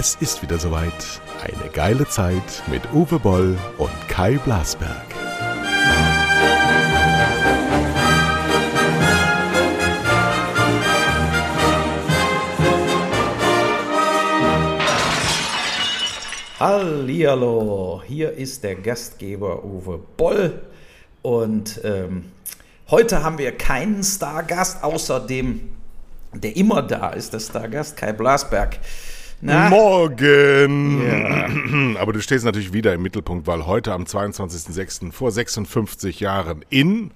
Es ist wieder soweit. Eine geile Zeit mit Uwe Boll und Kai Blasberg. Hallihallo, hier ist der Gastgeber Uwe Boll und ähm, heute haben wir keinen Stargast, außer dem, der immer da ist, der Stargast Kai Blasberg. Na? Morgen! Ja. Aber du stehst natürlich wieder im Mittelpunkt, weil heute am 22.06. vor 56 Jahren in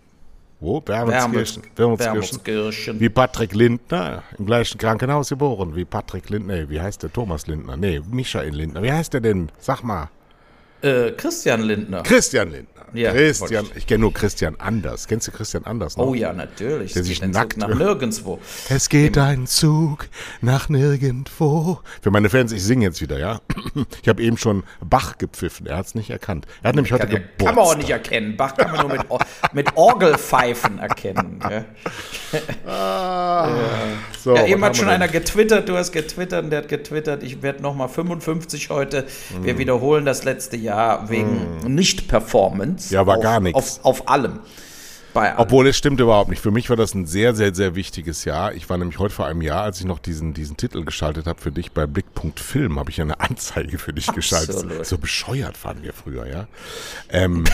wo? Wermelskirchen. Wermelskirchen. Wie Patrick Lindner, im gleichen Krankenhaus geboren wie Patrick Lindner. Nee, wie heißt der? Thomas Lindner. Nee, Michael Lindner. Wie heißt der denn? Sag mal. Äh, Christian Lindner. Christian Lindner. Ja, Christian, ich kenne nur Christian Anders. Kennst du Christian Anders noch? Oh ja, natürlich. Der sich nackt nach nirgendwo. Es geht ein Zug nach nirgendwo. Für meine Fans, ich singe jetzt wieder, ja. Ich habe eben schon Bach gepfiffen. Er hat es nicht erkannt. Er hat nämlich heute kann, Geburtstag. Kann man auch nicht erkennen. Bach kann man nur mit, mit Orgelpfeifen erkennen. Ja. Ah, ja. So, ja, eben hat schon einer getwittert. Du hast getwittert und der hat getwittert. Ich werde nochmal 55 heute. Mm. Wir wiederholen das letzte Jahr wegen mm. Nicht-Performance. Ja, war auf, gar nichts. Auf, auf allem. Allem. Obwohl es stimmt überhaupt nicht. Für mich war das ein sehr, sehr, sehr wichtiges Jahr. Ich war nämlich heute vor einem Jahr, als ich noch diesen, diesen Titel geschaltet habe für dich bei Blickpunkt Film, habe ich eine Anzeige für dich Absolut. geschaltet. So bescheuert waren wir früher, ja. Ähm.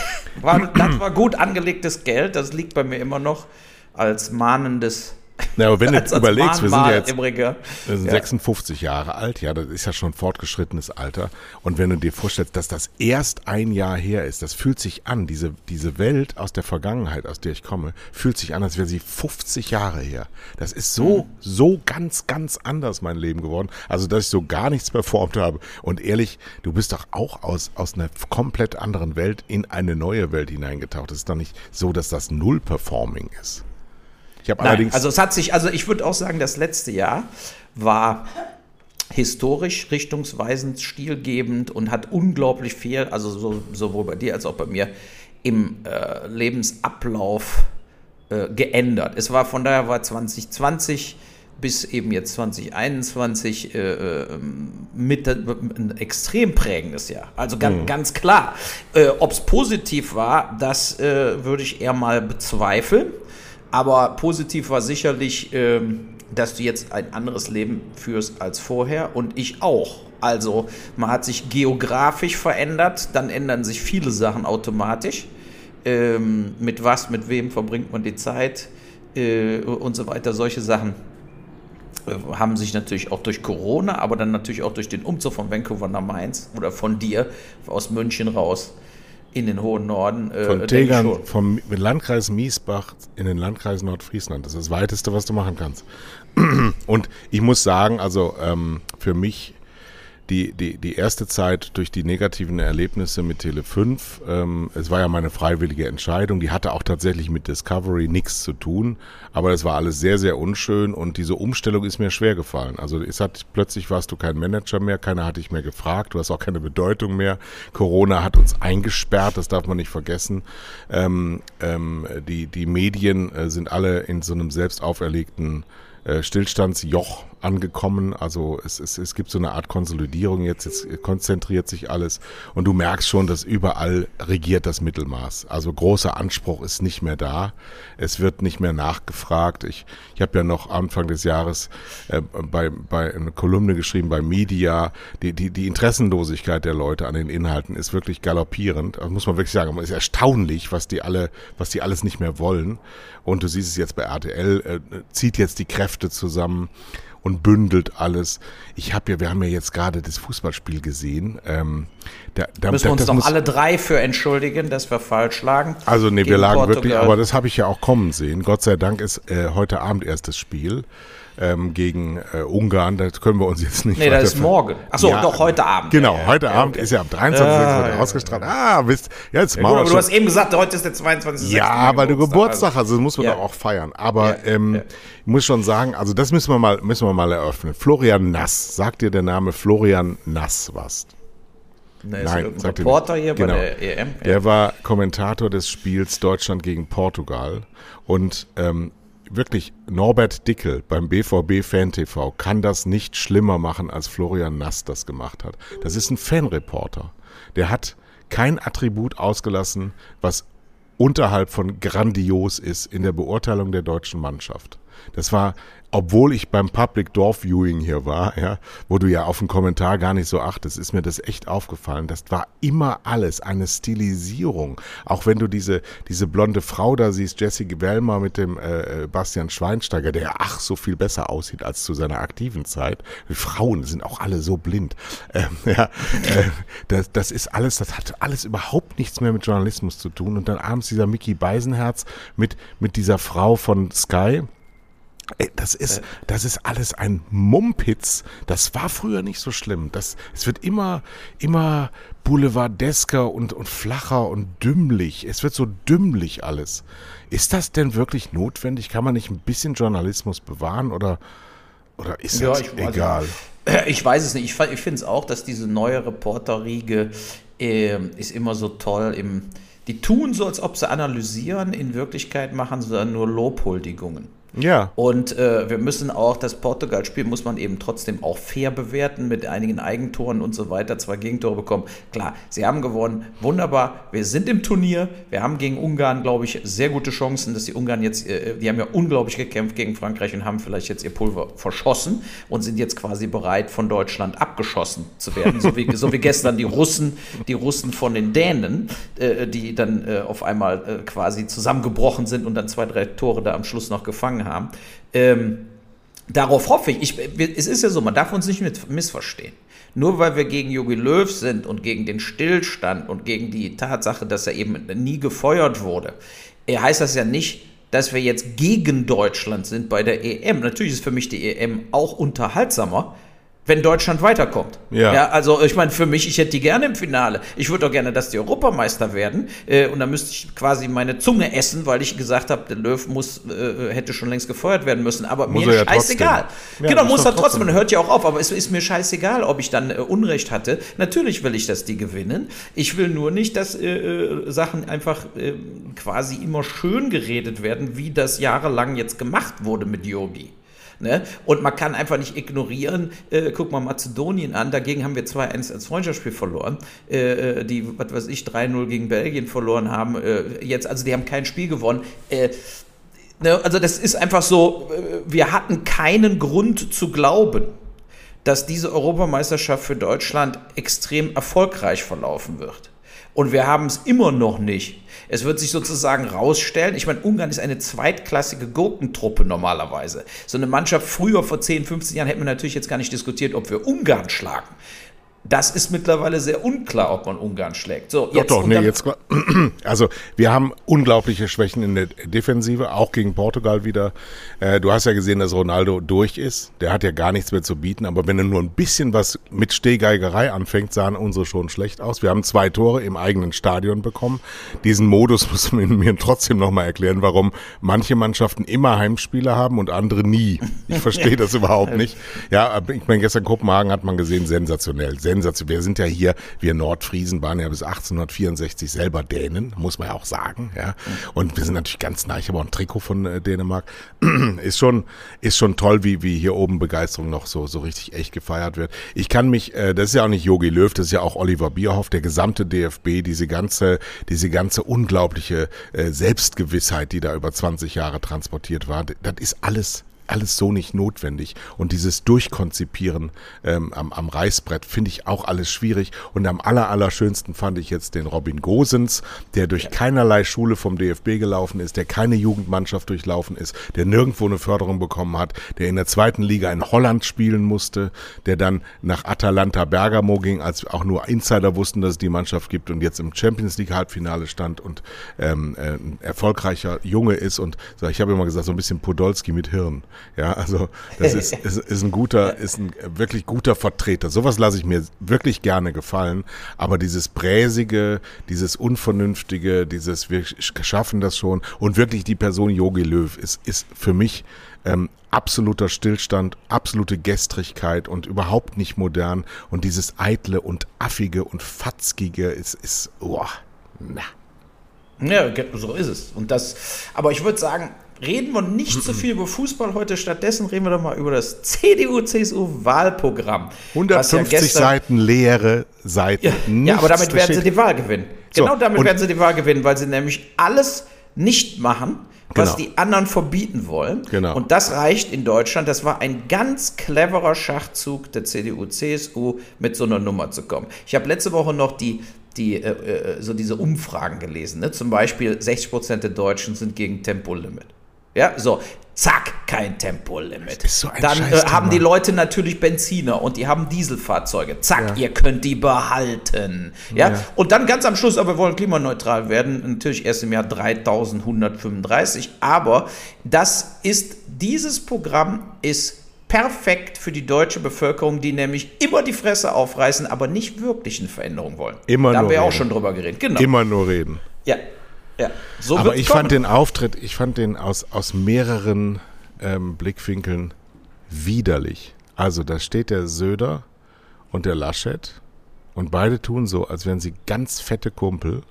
War, das war gut angelegtes Geld. Das liegt bei mir immer noch als mahnendes na, aber wenn du überlegst, wir sind ja jetzt wir sind ja. 56 Jahre alt, ja, das ist ja schon fortgeschrittenes Alter. Und wenn du dir vorstellst, dass das erst ein Jahr her ist, das fühlt sich an, diese, diese Welt aus der Vergangenheit, aus der ich komme, fühlt sich an, als wäre sie 50 Jahre her. Das ist so, mhm. so ganz, ganz anders mein Leben geworden. Also, dass ich so gar nichts performt habe. Und ehrlich, du bist doch auch aus, aus einer komplett anderen Welt in eine neue Welt hineingetaucht. Es ist doch nicht so, dass das Null-Performing ist. Ich habe allerdings. Also es hat sich, also ich würde auch sagen, das letzte Jahr war historisch richtungsweisend, stilgebend und hat unglaublich viel, also so, sowohl bei dir als auch bei mir, im äh, Lebensablauf äh, geändert. Es war von daher war 2020 bis eben jetzt 2021 äh, ähm, mit ein extrem prägendes Jahr. Also ganz, mhm. ganz klar. Äh, Ob es positiv war, das äh, würde ich eher mal bezweifeln. Aber positiv war sicherlich, ähm, dass du jetzt ein anderes Leben führst als vorher und ich auch. Also man hat sich geografisch verändert, dann ändern sich viele Sachen automatisch. Ähm, mit was, mit wem verbringt man die Zeit äh, und so weiter. Solche Sachen äh, haben sich natürlich auch durch Corona, aber dann natürlich auch durch den Umzug von Vancouver nach Mainz oder von dir aus München raus in den hohen Norden. Äh, Von Tegern, vom Landkreis Miesbach in den Landkreis Nordfriesland. Das ist das Weiteste, was du machen kannst. Und ich muss sagen, also ähm, für mich die, die, die erste Zeit durch die negativen Erlebnisse mit Tele 5, ähm, es war ja meine freiwillige Entscheidung, die hatte auch tatsächlich mit Discovery nichts zu tun, aber es war alles sehr, sehr unschön und diese Umstellung ist mir schwer gefallen. Also es hat plötzlich warst du kein Manager mehr, keiner hat dich mehr gefragt, du hast auch keine Bedeutung mehr. Corona hat uns eingesperrt, das darf man nicht vergessen. Ähm, ähm, die, die Medien äh, sind alle in so einem selbst auferlegten äh, Stillstandsjoch angekommen. Also es, es, es gibt so eine Art Konsolidierung jetzt, jetzt konzentriert sich alles und du merkst schon, dass überall regiert das Mittelmaß. Also großer Anspruch ist nicht mehr da. Es wird nicht mehr nachgefragt. Ich, ich habe ja noch Anfang des Jahres äh, bei, bei eine Kolumne geschrieben bei Media. Die, die, die Interessenlosigkeit der Leute an den Inhalten ist wirklich galoppierend. Das muss man wirklich sagen. Es ist erstaunlich, was die alle, was die alles nicht mehr wollen. Und du siehst es jetzt bei RTL, äh, zieht jetzt die Kräfte zusammen und bündelt alles. Ich habe ja, wir haben ja jetzt gerade das Fußballspiel gesehen. Ähm, da, da, müssen wir uns doch alle drei für entschuldigen, dass wir falsch lagen. Also nee, wir lagen Portugal. wirklich, aber das habe ich ja auch kommen sehen. Gott sei Dank ist äh, heute Abend erst das Spiel ähm, gegen äh, Ungarn. Das können wir uns jetzt nicht. Nee, das ist morgen. Achso, ja, doch heute Abend. Genau, ja, heute ja, Abend okay. ist ja am 23. Ja, ausgestrahlt. Ah, wisst, jetzt ja, wir. Aber du hast eben gesagt, heute ist der 22. Ja, weil du Geburtstag hast, also muss man doch auch feiern. Aber ähm, ich muss schon sagen, also das müssen wir mal, müssen wir mal eröffnen. Florian Nass, sagt dir der Name Florian Nass was? Ne, Nein, sagt Reporter hier genau. bei der EM. Der war Kommentator des Spiels Deutschland gegen Portugal und ähm, wirklich Norbert Dickel beim BVB Fan TV kann das nicht schlimmer machen, als Florian Nass das gemacht hat. Das ist ein Fanreporter. Der hat kein Attribut ausgelassen, was unterhalb von grandios ist in der Beurteilung der deutschen Mannschaft. Das war obwohl ich beim Public Dorf Viewing hier war, ja, wo du ja auf den Kommentar gar nicht so achtest, ist mir das echt aufgefallen. Das war immer alles eine Stilisierung. Auch wenn du diese, diese blonde Frau da siehst, Jessie Wellmer mit dem äh, äh, Bastian Schweinsteiger, der ach so viel besser aussieht als zu seiner aktiven Zeit. Die Frauen sind auch alle so blind. Ähm, ja, äh, das, das ist alles, das hat alles überhaupt nichts mehr mit Journalismus zu tun. Und dann abends dieser Mickey Beisenherz mit, mit dieser Frau von Sky, Ey, das ist, das ist alles ein Mumpitz. Das war früher nicht so schlimm. Das, es wird immer, immer boulevardesker und, und flacher und dümmlich. Es wird so dümmlich alles. Ist das denn wirklich notwendig? Kann man nicht ein bisschen Journalismus bewahren oder, oder ist ja, das ich, egal? Also, ich weiß es nicht. Ich, ich finde es auch, dass diese neue Reporterriege äh, ist immer so toll im, die tun so, als ob sie analysieren. In Wirklichkeit machen sie dann nur Lobhuldigungen. Ja. Und äh, wir müssen auch das Portugal-Spiel muss man eben trotzdem auch fair bewerten mit einigen Eigentoren und so weiter. Zwei Gegentore bekommen. Klar, sie haben gewonnen. Wunderbar. Wir sind im Turnier. Wir haben gegen Ungarn, glaube ich, sehr gute Chancen, dass die Ungarn jetzt, äh, die haben ja unglaublich gekämpft gegen Frankreich und haben vielleicht jetzt ihr Pulver verschossen und sind jetzt quasi bereit, von Deutschland abgeschossen zu werden. So wie, so wie gestern die Russen, die Russen von den Dänen, äh, die dann äh, auf einmal äh, quasi zusammengebrochen sind und dann zwei, drei Tore da am Schluss noch gefangen angefangen haben. Ähm, darauf hoffe ich. ich. Es ist ja so, man darf uns nicht missverstehen. Nur weil wir gegen Jogi Löw sind und gegen den Stillstand und gegen die Tatsache, dass er eben nie gefeuert wurde, äh, heißt das ja nicht, dass wir jetzt gegen Deutschland sind bei der EM. Natürlich ist für mich die EM auch unterhaltsamer, wenn Deutschland weiterkommt. Ja. ja also ich meine, für mich, ich hätte die gerne im Finale. Ich würde auch gerne, dass die Europameister werden. Äh, und da müsste ich quasi meine Zunge essen, weil ich gesagt habe, der Löw muss, äh, hätte schon längst gefeuert werden müssen. Aber muss mir ist ja scheißegal. Ja, genau, muss er trotzdem. Man hört ja auch auf, aber es ist mir scheißegal, ob ich dann äh, Unrecht hatte. Natürlich will ich, dass die gewinnen. Ich will nur nicht, dass äh, äh Sachen einfach äh, quasi immer schön geredet werden, wie das jahrelang jetzt gemacht wurde mit Yogi. Ne? Und man kann einfach nicht ignorieren, äh, guck mal Mazedonien an, dagegen haben wir 2-1 als Freundschaftsspiel verloren, äh, äh die, was weiß ich, 3-0 gegen Belgien verloren haben. Äh, jetzt, also die haben kein Spiel gewonnen. Äh, ne? Also das ist einfach so, äh, wir hatten keinen Grund zu glauben, dass diese Europameisterschaft für Deutschland extrem erfolgreich verlaufen wird. Und wir haben es immer noch nicht. Es wird sich sozusagen rausstellen, ich meine, Ungarn ist eine zweitklassige Gurkentruppe normalerweise. So eine Mannschaft früher, vor 10, 15 Jahren, hätten wir natürlich jetzt gar nicht diskutiert, ob wir Ungarn schlagen. Das ist mittlerweile sehr unklar, ob man Ungarn schlägt. So, jetzt doch, doch, nee, jetzt, also wir haben unglaubliche Schwächen in der Defensive, auch gegen Portugal wieder. Äh, du hast ja gesehen, dass Ronaldo durch ist. Der hat ja gar nichts mehr zu bieten, aber wenn er nur ein bisschen was mit Stehgeigerei anfängt, sahen unsere schon schlecht aus. Wir haben zwei Tore im eigenen Stadion bekommen. Diesen Modus muss man mir trotzdem nochmal erklären, warum manche Mannschaften immer Heimspiele haben und andere nie. Ich verstehe das überhaupt nicht. Ja, ich meine, gestern Kopenhagen hat man gesehen, sensationell sensationell. Wir sind ja hier, wir Nordfriesen waren ja bis 1864 selber Dänen, muss man ja auch sagen. Ja. Und wir sind natürlich ganz nah. Ich habe auch ein Trikot von äh, Dänemark. ist schon, ist schon toll, wie, wie hier oben Begeisterung noch so, so richtig echt gefeiert wird. Ich kann mich, äh, das ist ja auch nicht Jogi Löw, das ist ja auch Oliver Bierhoff, der gesamte DFB, diese ganze, diese ganze unglaubliche äh, Selbstgewissheit, die da über 20 Jahre transportiert war, das ist alles alles so nicht notwendig. Und dieses Durchkonzipieren ähm, am, am Reißbrett finde ich auch alles schwierig. Und am aller, allerschönsten fand ich jetzt den Robin Gosens, der durch ja. keinerlei Schule vom DFB gelaufen ist, der keine Jugendmannschaft durchlaufen ist, der nirgendwo eine Förderung bekommen hat, der in der zweiten Liga in Holland spielen musste, der dann nach Atalanta Bergamo ging, als auch nur Insider wussten, dass es die Mannschaft gibt und jetzt im Champions League Halbfinale stand und ähm, äh, ein erfolgreicher Junge ist und ich habe immer gesagt, so ein bisschen Podolski mit Hirn. Ja, also das ist, ist, ist ein guter, ist ein wirklich guter Vertreter. Sowas lasse ich mir wirklich gerne gefallen. Aber dieses Bräsige, dieses Unvernünftige, dieses wir schaffen das schon und wirklich die Person Yogi Löw ist, ist für mich ähm, absoluter Stillstand, absolute Gestrigkeit und überhaupt nicht modern. Und dieses Eitle und Affige und Fatzkige ist, ist, oh, na. Ja, so ist es. Und das, aber ich würde sagen, reden wir nicht zu viel über Fußball heute. Stattdessen reden wir doch mal über das CDU-CSU-Wahlprogramm. 150 ja Seiten leere Seiten. Ja, ja aber damit werden sie die Wahl gewinnen. Genau so, damit werden sie die Wahl gewinnen, weil sie nämlich alles nicht machen, was genau. die anderen verbieten wollen. Genau. Und das reicht in Deutschland. Das war ein ganz cleverer Schachzug der CDU, CSU, mit so einer Nummer zu kommen. Ich habe letzte Woche noch die die, äh, äh so diese Umfragen gelesen. Ne? Zum Beispiel 60 Prozent der Deutschen sind gegen Tempolimit. Ja, so, zack, kein Tempolimit. So Dann äh, haben die Leute natürlich Benziner und die haben Dieselfahrzeuge. Zack, ja. ihr könnt die behalten. Ja? ja? und dann ganz am Schluss, aber wir wollen klimaneutral werden, natürlich erst im Jahr 3135. Aber das ist, dieses Programm ist perfekt für die deutsche Bevölkerung, die nämlich immer die Fresse aufreißen, aber nicht wirklich eine Veränderung wollen. Immer da haben wir reden. auch schon drüber geredet. Genau. Immer nur reden. Ja, ja, so Aber ich kommen. fand den Auftritt, ich fand den aus, aus mehreren ähm, Blickwinkeln widerlich. Also da steht der Söder und der Laschet und beide tun so, als wären sie ganz fette Kumpel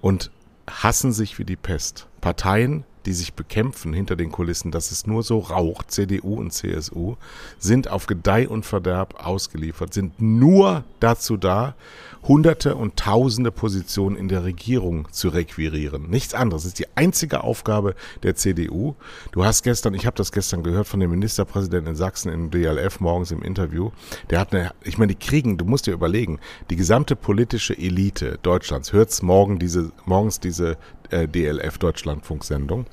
und hassen sich wie die Pest. Parteien, die sich bekämpfen hinter den Kulissen, dass es nur so raucht, CDU und CSU, sind auf Gedeih und Verderb ausgeliefert, sind nur dazu da, Hunderte und Tausende Positionen in der Regierung zu requirieren. Nichts anderes. Das ist die einzige Aufgabe der CDU. Du hast gestern, ich habe das gestern gehört von dem Ministerpräsidenten in Sachsen im DLF morgens im Interview. Der hat eine, ich meine, die kriegen, du musst dir überlegen, die gesamte politische Elite Deutschlands hört morgen diese, morgens diese äh, DLF Deutschlandfunksendung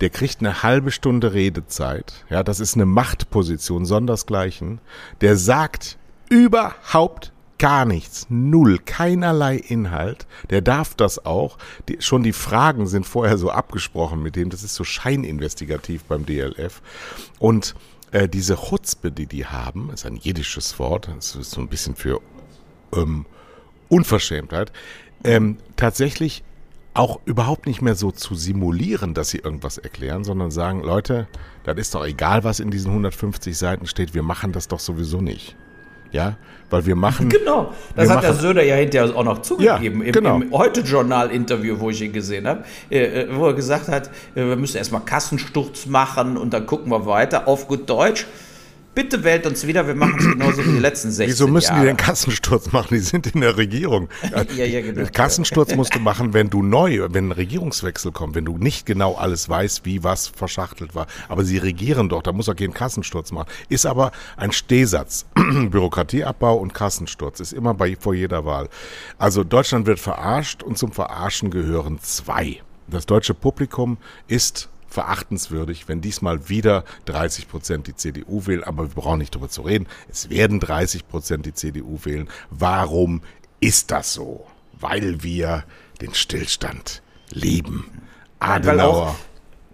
der kriegt eine halbe Stunde Redezeit. Ja, das ist eine Machtposition, sondersgleichen. Der sagt überhaupt gar nichts, null, keinerlei Inhalt. Der darf das auch. Die, schon die Fragen sind vorher so abgesprochen mit dem. Das ist so scheininvestigativ beim DLF. Und äh, diese Chutzpe, die die haben, ist ein jiddisches Wort. Das ist so ein bisschen für ähm, Unverschämtheit. Ähm, tatsächlich auch überhaupt nicht mehr so zu simulieren, dass sie irgendwas erklären, sondern sagen, Leute, das ist doch egal, was in diesen 150 Seiten steht, wir machen das doch sowieso nicht. Ja, weil wir machen. Genau, das hat der Söder ja hinterher auch noch zugegeben ja, genau. im, im Heute-Journal-Interview, wo ich ihn gesehen habe, äh, äh, wo er gesagt hat, äh, wir müssen erstmal Kassensturz machen und dann gucken wir weiter auf gut Deutsch. Bitte wählt uns wieder, wir machen es genauso wie die letzten 16 Wieso müssen Jahre. die den Kassensturz machen? Die sind in der Regierung. ja, ja, genau. Kassensturz musst du machen, wenn du neu, wenn ein Regierungswechsel kommt, wenn du nicht genau alles weißt, wie was verschachtelt war. Aber sie regieren doch, da muss er keinen Kassensturz machen. Ist aber ein Stehsatz. Bürokratieabbau und Kassensturz ist immer bei, vor jeder Wahl. Also Deutschland wird verarscht und zum Verarschen gehören zwei. Das deutsche Publikum ist verachtenswürdig, wenn diesmal wieder 30 Prozent die CDU wählen. Aber wir brauchen nicht darüber zu reden. Es werden 30 Prozent die CDU wählen. Warum ist das so? Weil wir den Stillstand lieben. Adenauer.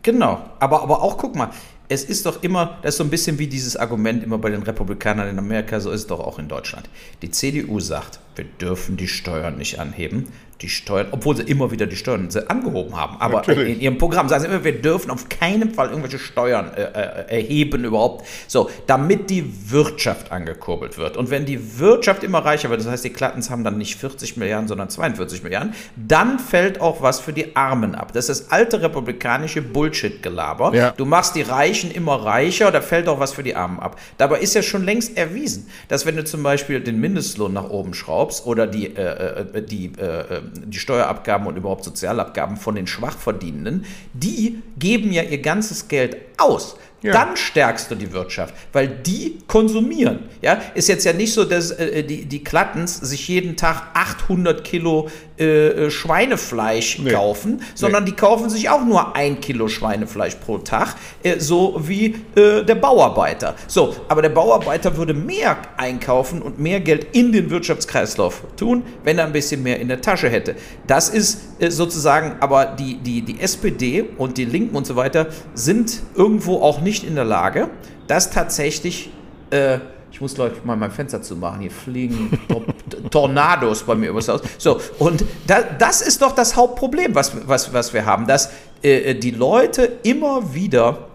Genau, aber, aber auch, guck mal, es ist doch immer, das ist so ein bisschen wie dieses Argument immer bei den Republikanern in Amerika, so ist es doch auch in Deutschland. Die CDU sagt, wir dürfen die Steuern nicht anheben die Steuern, obwohl sie immer wieder die Steuern angehoben haben. Aber Natürlich. in ihrem Programm sagen sie immer, wir dürfen auf keinen Fall irgendwelche Steuern äh, äh, erheben überhaupt. So, damit die Wirtschaft angekurbelt wird. Und wenn die Wirtschaft immer reicher wird, das heißt, die Klattens haben dann nicht 40 Milliarden, sondern 42 Milliarden, dann fällt auch was für die Armen ab. Das ist das alte republikanische Bullshit-Gelaber. Ja. Du machst die Reichen immer reicher, da fällt auch was für die Armen ab. Dabei ist ja schon längst erwiesen, dass wenn du zum Beispiel den Mindestlohn nach oben schraubst oder die, äh, äh die äh, die Steuerabgaben und überhaupt Sozialabgaben von den Schwachverdienenden, die geben ja ihr ganzes Geld aus. Ja. Dann stärkst du die Wirtschaft, weil die konsumieren. Ja, ist jetzt ja nicht so, dass äh, die, die Klattens sich jeden Tag 800 Kilo äh, äh, Schweinefleisch nee. kaufen, sondern nee. die kaufen sich auch nur ein Kilo Schweinefleisch pro Tag, äh, so wie äh, der Bauarbeiter. So, aber der Bauarbeiter würde mehr einkaufen und mehr Geld in den Wirtschaftskreislauf tun, wenn er ein bisschen mehr in der Tasche hätte. Das ist äh, sozusagen, aber die, die, die SPD und die Linken und so weiter sind irgendwo auch nicht in der Lage, das tatsächlich äh, ich muss, ich, mal mein Fenster zu machen. Hier fliegen Tornados bei mir übers Haus. So, und da, das ist doch das Hauptproblem, was, was, was wir haben, dass äh, die Leute immer wieder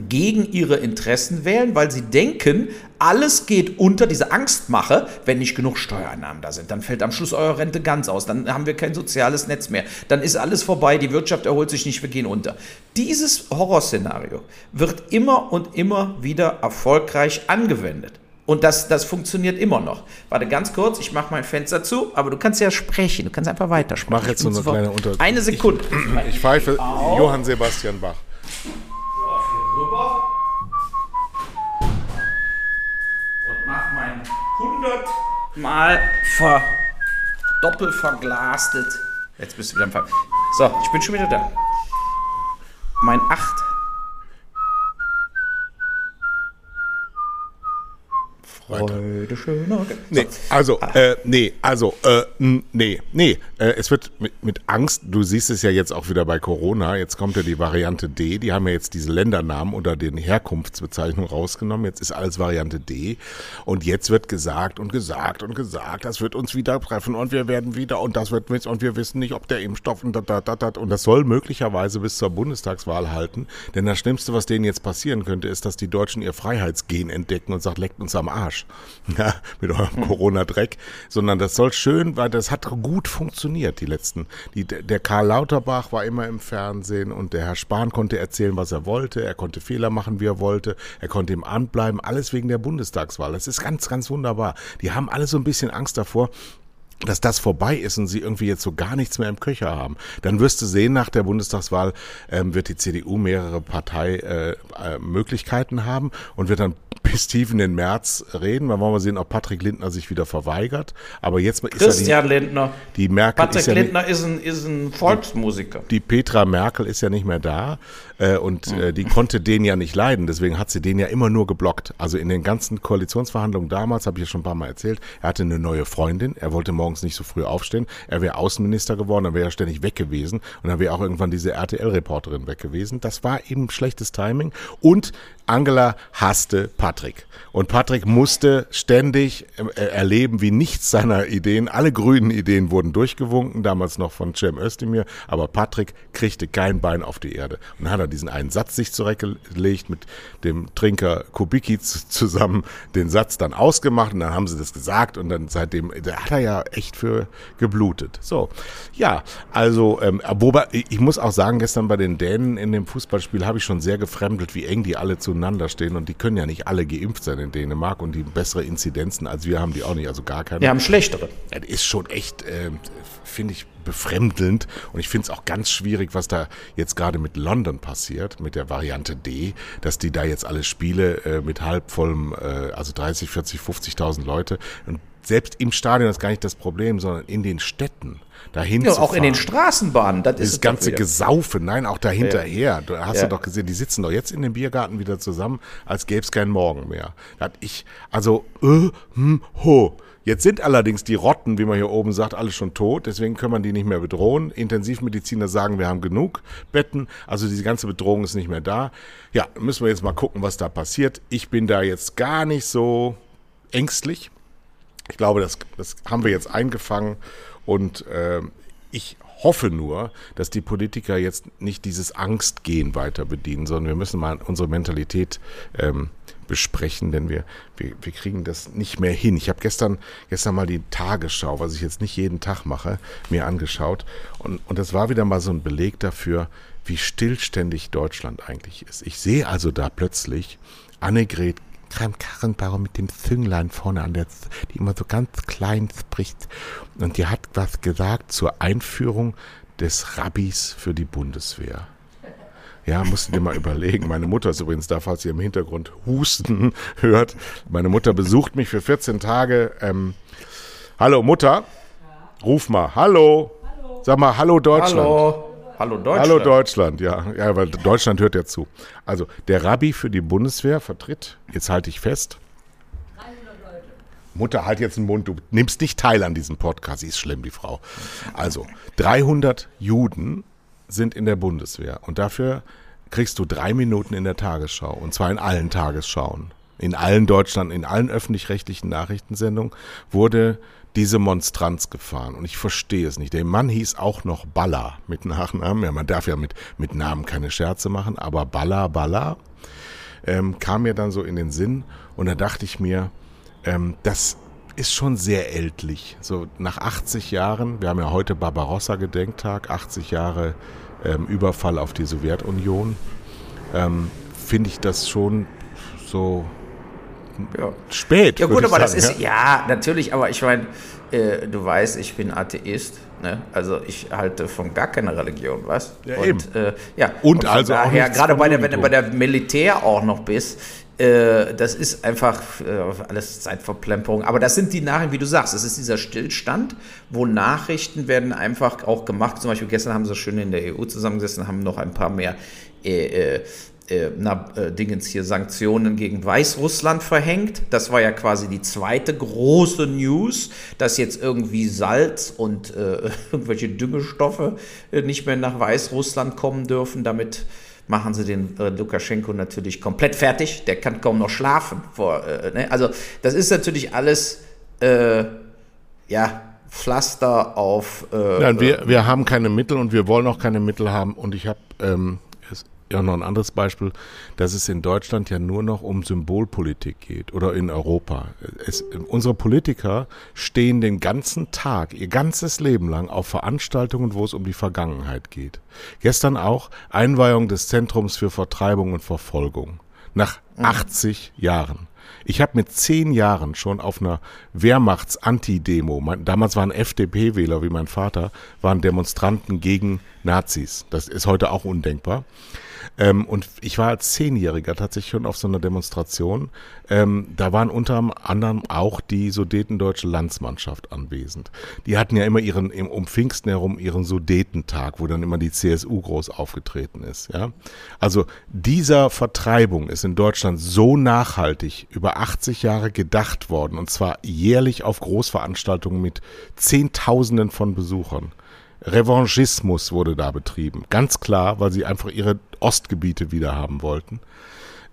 gegen ihre Interessen wählen, weil sie denken, alles geht unter diese Angstmache, wenn nicht genug Steuereinnahmen da sind. Dann fällt am Schluss eure Rente ganz aus. Dann haben wir kein soziales Netz mehr. Dann ist alles vorbei. Die Wirtschaft erholt sich nicht. Wir gehen unter. Dieses Horrorszenario wird immer und immer wieder erfolgreich angewendet. Und das, das funktioniert immer noch. Warte ganz kurz, ich mache mein Fenster zu, aber du kannst ja sprechen, du kannst einfach weitersprechen. Mach jetzt so eine kleine Unter... Eine Sekunde. Ich, ich pfeife Johann Sebastian Bach. Rüber. Und mach mein 100 mal ver doppelt verglastet. Jetzt bist du wieder am Fall. So, ich bin schon wieder da. Mein 8 Freude schöner. Nee, also, äh, nee, also, äh, nee, nee. Äh, es wird mit, mit Angst, du siehst es ja jetzt auch wieder bei Corona, jetzt kommt ja die Variante D, die haben ja jetzt diese Ländernamen unter den Herkunftsbezeichnungen rausgenommen, jetzt ist alles Variante D und jetzt wird gesagt und gesagt und gesagt, das wird uns wieder treffen und wir werden wieder und das wird und wir wissen nicht, ob der Impfstoff und, da, da, da, und das soll möglicherweise bis zur Bundestagswahl halten, denn das Schlimmste, was denen jetzt passieren könnte, ist, dass die Deutschen ihr Freiheitsgen entdecken und sagt, leckt uns am Arsch. Arsch ja, mit eurem hm. Corona-Dreck, sondern das soll schön, weil das hat gut funktioniert, die letzten. Die, der Karl Lauterbach war immer im Fernsehen und der Herr Spahn konnte erzählen, was er wollte, er konnte Fehler machen, wie er wollte, er konnte im Amt bleiben, alles wegen der Bundestagswahl. Das ist ganz, ganz wunderbar. Die haben alle so ein bisschen Angst davor, dass das vorbei ist und sie irgendwie jetzt so gar nichts mehr im Köcher haben. Dann wirst du sehen, nach der Bundestagswahl ähm, wird die CDU mehrere Parteimöglichkeiten äh, äh, haben und wird dann bis tief in den März reden. Dann wollen wir sehen, ob Patrick Lindner sich wieder verweigert. Aber jetzt ist Christian die, Lindner. Die Merkel Patrick ist ja Lindner ist ein, ist ein Volksmusiker. Die, die Petra Merkel ist ja nicht mehr da äh, und hm. äh, die konnte den ja nicht leiden. Deswegen hat sie den ja immer nur geblockt. Also in den ganzen Koalitionsverhandlungen damals, habe ich ja schon ein paar Mal erzählt, er hatte eine neue Freundin. Er wollte morgens nicht so früh aufstehen. Er wäre Außenminister geworden, dann wäre er ständig weg gewesen. Und dann wäre auch irgendwann diese RTL-Reporterin weg gewesen. Das war eben schlechtes Timing. Und Angela hasste Patrick. Und Patrick musste ständig äh, erleben, wie nichts seiner Ideen, alle grünen Ideen wurden durchgewunken, damals noch von Cem Özdemir, aber Patrick kriegte kein Bein auf die Erde. Und dann hat er diesen einen Satz sich zurechtgelegt, mit dem Trinker Kubicki zusammen den Satz dann ausgemacht und dann haben sie das gesagt und dann seitdem, da hat er ja echt für geblutet. So, ja, also, ähm, wobei, ich muss auch sagen, gestern bei den Dänen in dem Fußballspiel habe ich schon sehr gefremdelt, wie eng die alle zueinander stehen und die können ja nicht alle geimpft sein in Dänemark und die bessere Inzidenzen als wir haben die auch nicht, also gar keine. Wir haben schlechtere. Das ist schon echt, äh, finde ich, befremdelnd und ich finde es auch ganz schwierig, was da jetzt gerade mit London passiert, mit der Variante D, dass die da jetzt alle Spiele äh, mit halbvollem, äh, also 30, 40, 50.000 Leute und selbst im Stadion ist gar nicht das Problem, sondern in den Städten dahin ja, auch in den Straßenbahnen. Das Dieses ganze Gesaufe, nein, auch dahinterher. Du hast ja. du doch gesehen, die sitzen doch jetzt in dem Biergarten wieder zusammen, als gäbe es keinen Morgen mehr. Da hat ich, also, äh, hm, ho. Jetzt sind allerdings die Rotten, wie man hier oben sagt, alle schon tot. Deswegen können wir die nicht mehr bedrohen. Intensivmediziner sagen, wir haben genug Betten. Also diese ganze Bedrohung ist nicht mehr da. Ja, müssen wir jetzt mal gucken, was da passiert. Ich bin da jetzt gar nicht so ängstlich. Ich glaube, das, das haben wir jetzt eingefangen und äh, ich hoffe nur, dass die Politiker jetzt nicht dieses Angstgehen weiter bedienen, sondern wir müssen mal unsere Mentalität ähm, besprechen, denn wir, wir, wir kriegen das nicht mehr hin. Ich habe gestern, gestern mal die Tagesschau, was ich jetzt nicht jeden Tag mache, mir angeschaut und, und das war wieder mal so ein Beleg dafür, wie stillständig Deutschland eigentlich ist. Ich sehe also da plötzlich Annegret Kramp-Karrenbauer mit dem Zünglein vorne an der, die immer so ganz klein spricht. Und die hat was gesagt zur Einführung des Rabbis für die Bundeswehr. Ja, musst du dir mal überlegen. Meine Mutter ist übrigens da, falls ihr im Hintergrund Husten hört. Meine Mutter besucht mich für 14 Tage. Ähm, hallo Mutter, ruf mal. Hallo. hallo. Sag mal, hallo Deutschland. Hallo. Hallo Deutschland. Hallo Deutschland, ja. Ja, weil Deutschland hört ja zu. Also, der Rabbi für die Bundeswehr vertritt, jetzt halte ich fest. 300 Leute. Mutter, halt jetzt den Mund, du nimmst nicht teil an diesem Podcast, sie ist schlimm, die Frau. Also, 300 Juden sind in der Bundeswehr und dafür kriegst du drei Minuten in der Tagesschau und zwar in allen Tagesschauen. In allen Deutschland, in allen öffentlich-rechtlichen Nachrichtensendungen wurde diese Monstranz gefahren. Und ich verstehe es nicht. Der Mann hieß auch noch Baller mit Nachnamen. Ja, man darf ja mit, mit Namen keine Scherze machen, aber Baller, Baller. ähm, kam mir dann so in den Sinn und da dachte ich mir, ähm, das ist schon sehr ältlich. So nach 80 Jahren, wir haben ja heute Barbarossa-Gedenktag, 80 Jahre ähm, Überfall auf die Sowjetunion, ähm, finde ich das schon so ja. spät. Ja gut, aber sagen, das ist, ja? ja, natürlich, aber ich meine, äh, du weißt, ich bin Atheist. Ne? Also ich halte von gar keiner Religion, was? Ja, und, eben. Äh, ja, und, und also daher, gerade bei der, wenn du bei der Militär auch noch bist, äh, das ist einfach äh, alles Zeitverplemperung. Aber das sind die Nachrichten, wie du sagst, es ist dieser Stillstand, wo Nachrichten werden einfach auch gemacht. Zum Beispiel gestern haben sie schön in der EU zusammengesessen, haben noch ein paar mehr äh, na, äh, Dingens hier Sanktionen gegen Weißrussland verhängt. Das war ja quasi die zweite große News, dass jetzt irgendwie Salz und äh, irgendwelche Düngestoffe äh, nicht mehr nach Weißrussland kommen dürfen, damit machen sie den äh, Lukaschenko natürlich komplett fertig. Der kann kaum noch schlafen. Vor, äh, ne? Also das ist natürlich alles, ja, Pflaster auf. Nein, wir, wir haben keine Mittel und wir wollen auch keine Mittel haben. Und ich habe ähm, ja noch ein anderes Beispiel, dass es in Deutschland ja nur noch um Symbolpolitik geht oder in Europa. Es, unsere Politiker stehen den ganzen Tag, ihr ganzes Leben lang auf Veranstaltungen, wo es um die Vergangenheit geht. Gestern auch Einweihung des Zentrums für Vertreibung und Verfolgung. Nach 80 mhm. Jahren. Ich habe mit zehn Jahren schon auf einer Wehrmachts-Anti-Demo, damals waren FDP-Wähler wie mein Vater, waren Demonstranten gegen Nazis. Das ist heute auch undenkbar. Ähm, und ich war als Zehnjähriger tatsächlich schon auf so einer Demonstration. Ähm, da waren unter anderem auch die Sudetendeutsche Landsmannschaft anwesend. Die hatten ja immer ihren, um Pfingsten herum ihren Sudetentag, wo dann immer die CSU groß aufgetreten ist. Ja? Also dieser Vertreibung ist in Deutschland so nachhaltig über 80 Jahre gedacht worden und zwar jährlich auf Großveranstaltungen mit Zehntausenden von Besuchern. Revanchismus wurde da betrieben. Ganz klar, weil sie einfach ihre Ostgebiete wieder haben wollten.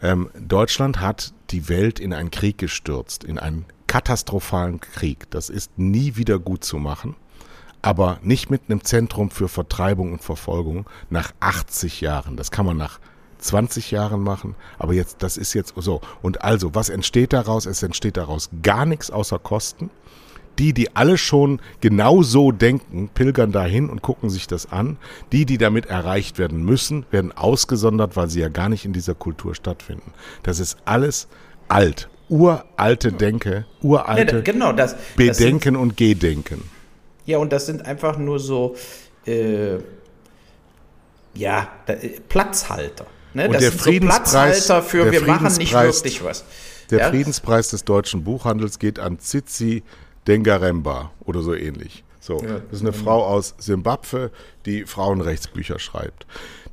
Ähm, Deutschland hat die Welt in einen Krieg gestürzt, in einen katastrophalen Krieg. Das ist nie wieder gut zu machen. Aber nicht mit einem Zentrum für Vertreibung und Verfolgung nach 80 Jahren. Das kann man nach 20 Jahren machen, aber jetzt, das ist jetzt so. Und also, was entsteht daraus? Es entsteht daraus gar nichts außer Kosten die, die alle schon genau so denken, pilgern dahin und gucken sich das an. Die, die damit erreicht werden müssen, werden ausgesondert, weil sie ja gar nicht in dieser Kultur stattfinden. Das ist alles alt. Uralte Denke, uralte ja, genau, das, Bedenken das sind, und Gedenken. Ja, und das sind einfach nur so, äh, ja, äh, Platzhalter. Ne? Und das der sind Friedenspreis, so Platzhalter für wir machen nicht wirklich was. Der ja? Friedenspreis des deutschen Buchhandels geht an Zizi Dengaremba oder so ähnlich. So, das ist eine Frau aus Simbabwe, die Frauenrechtsbücher schreibt.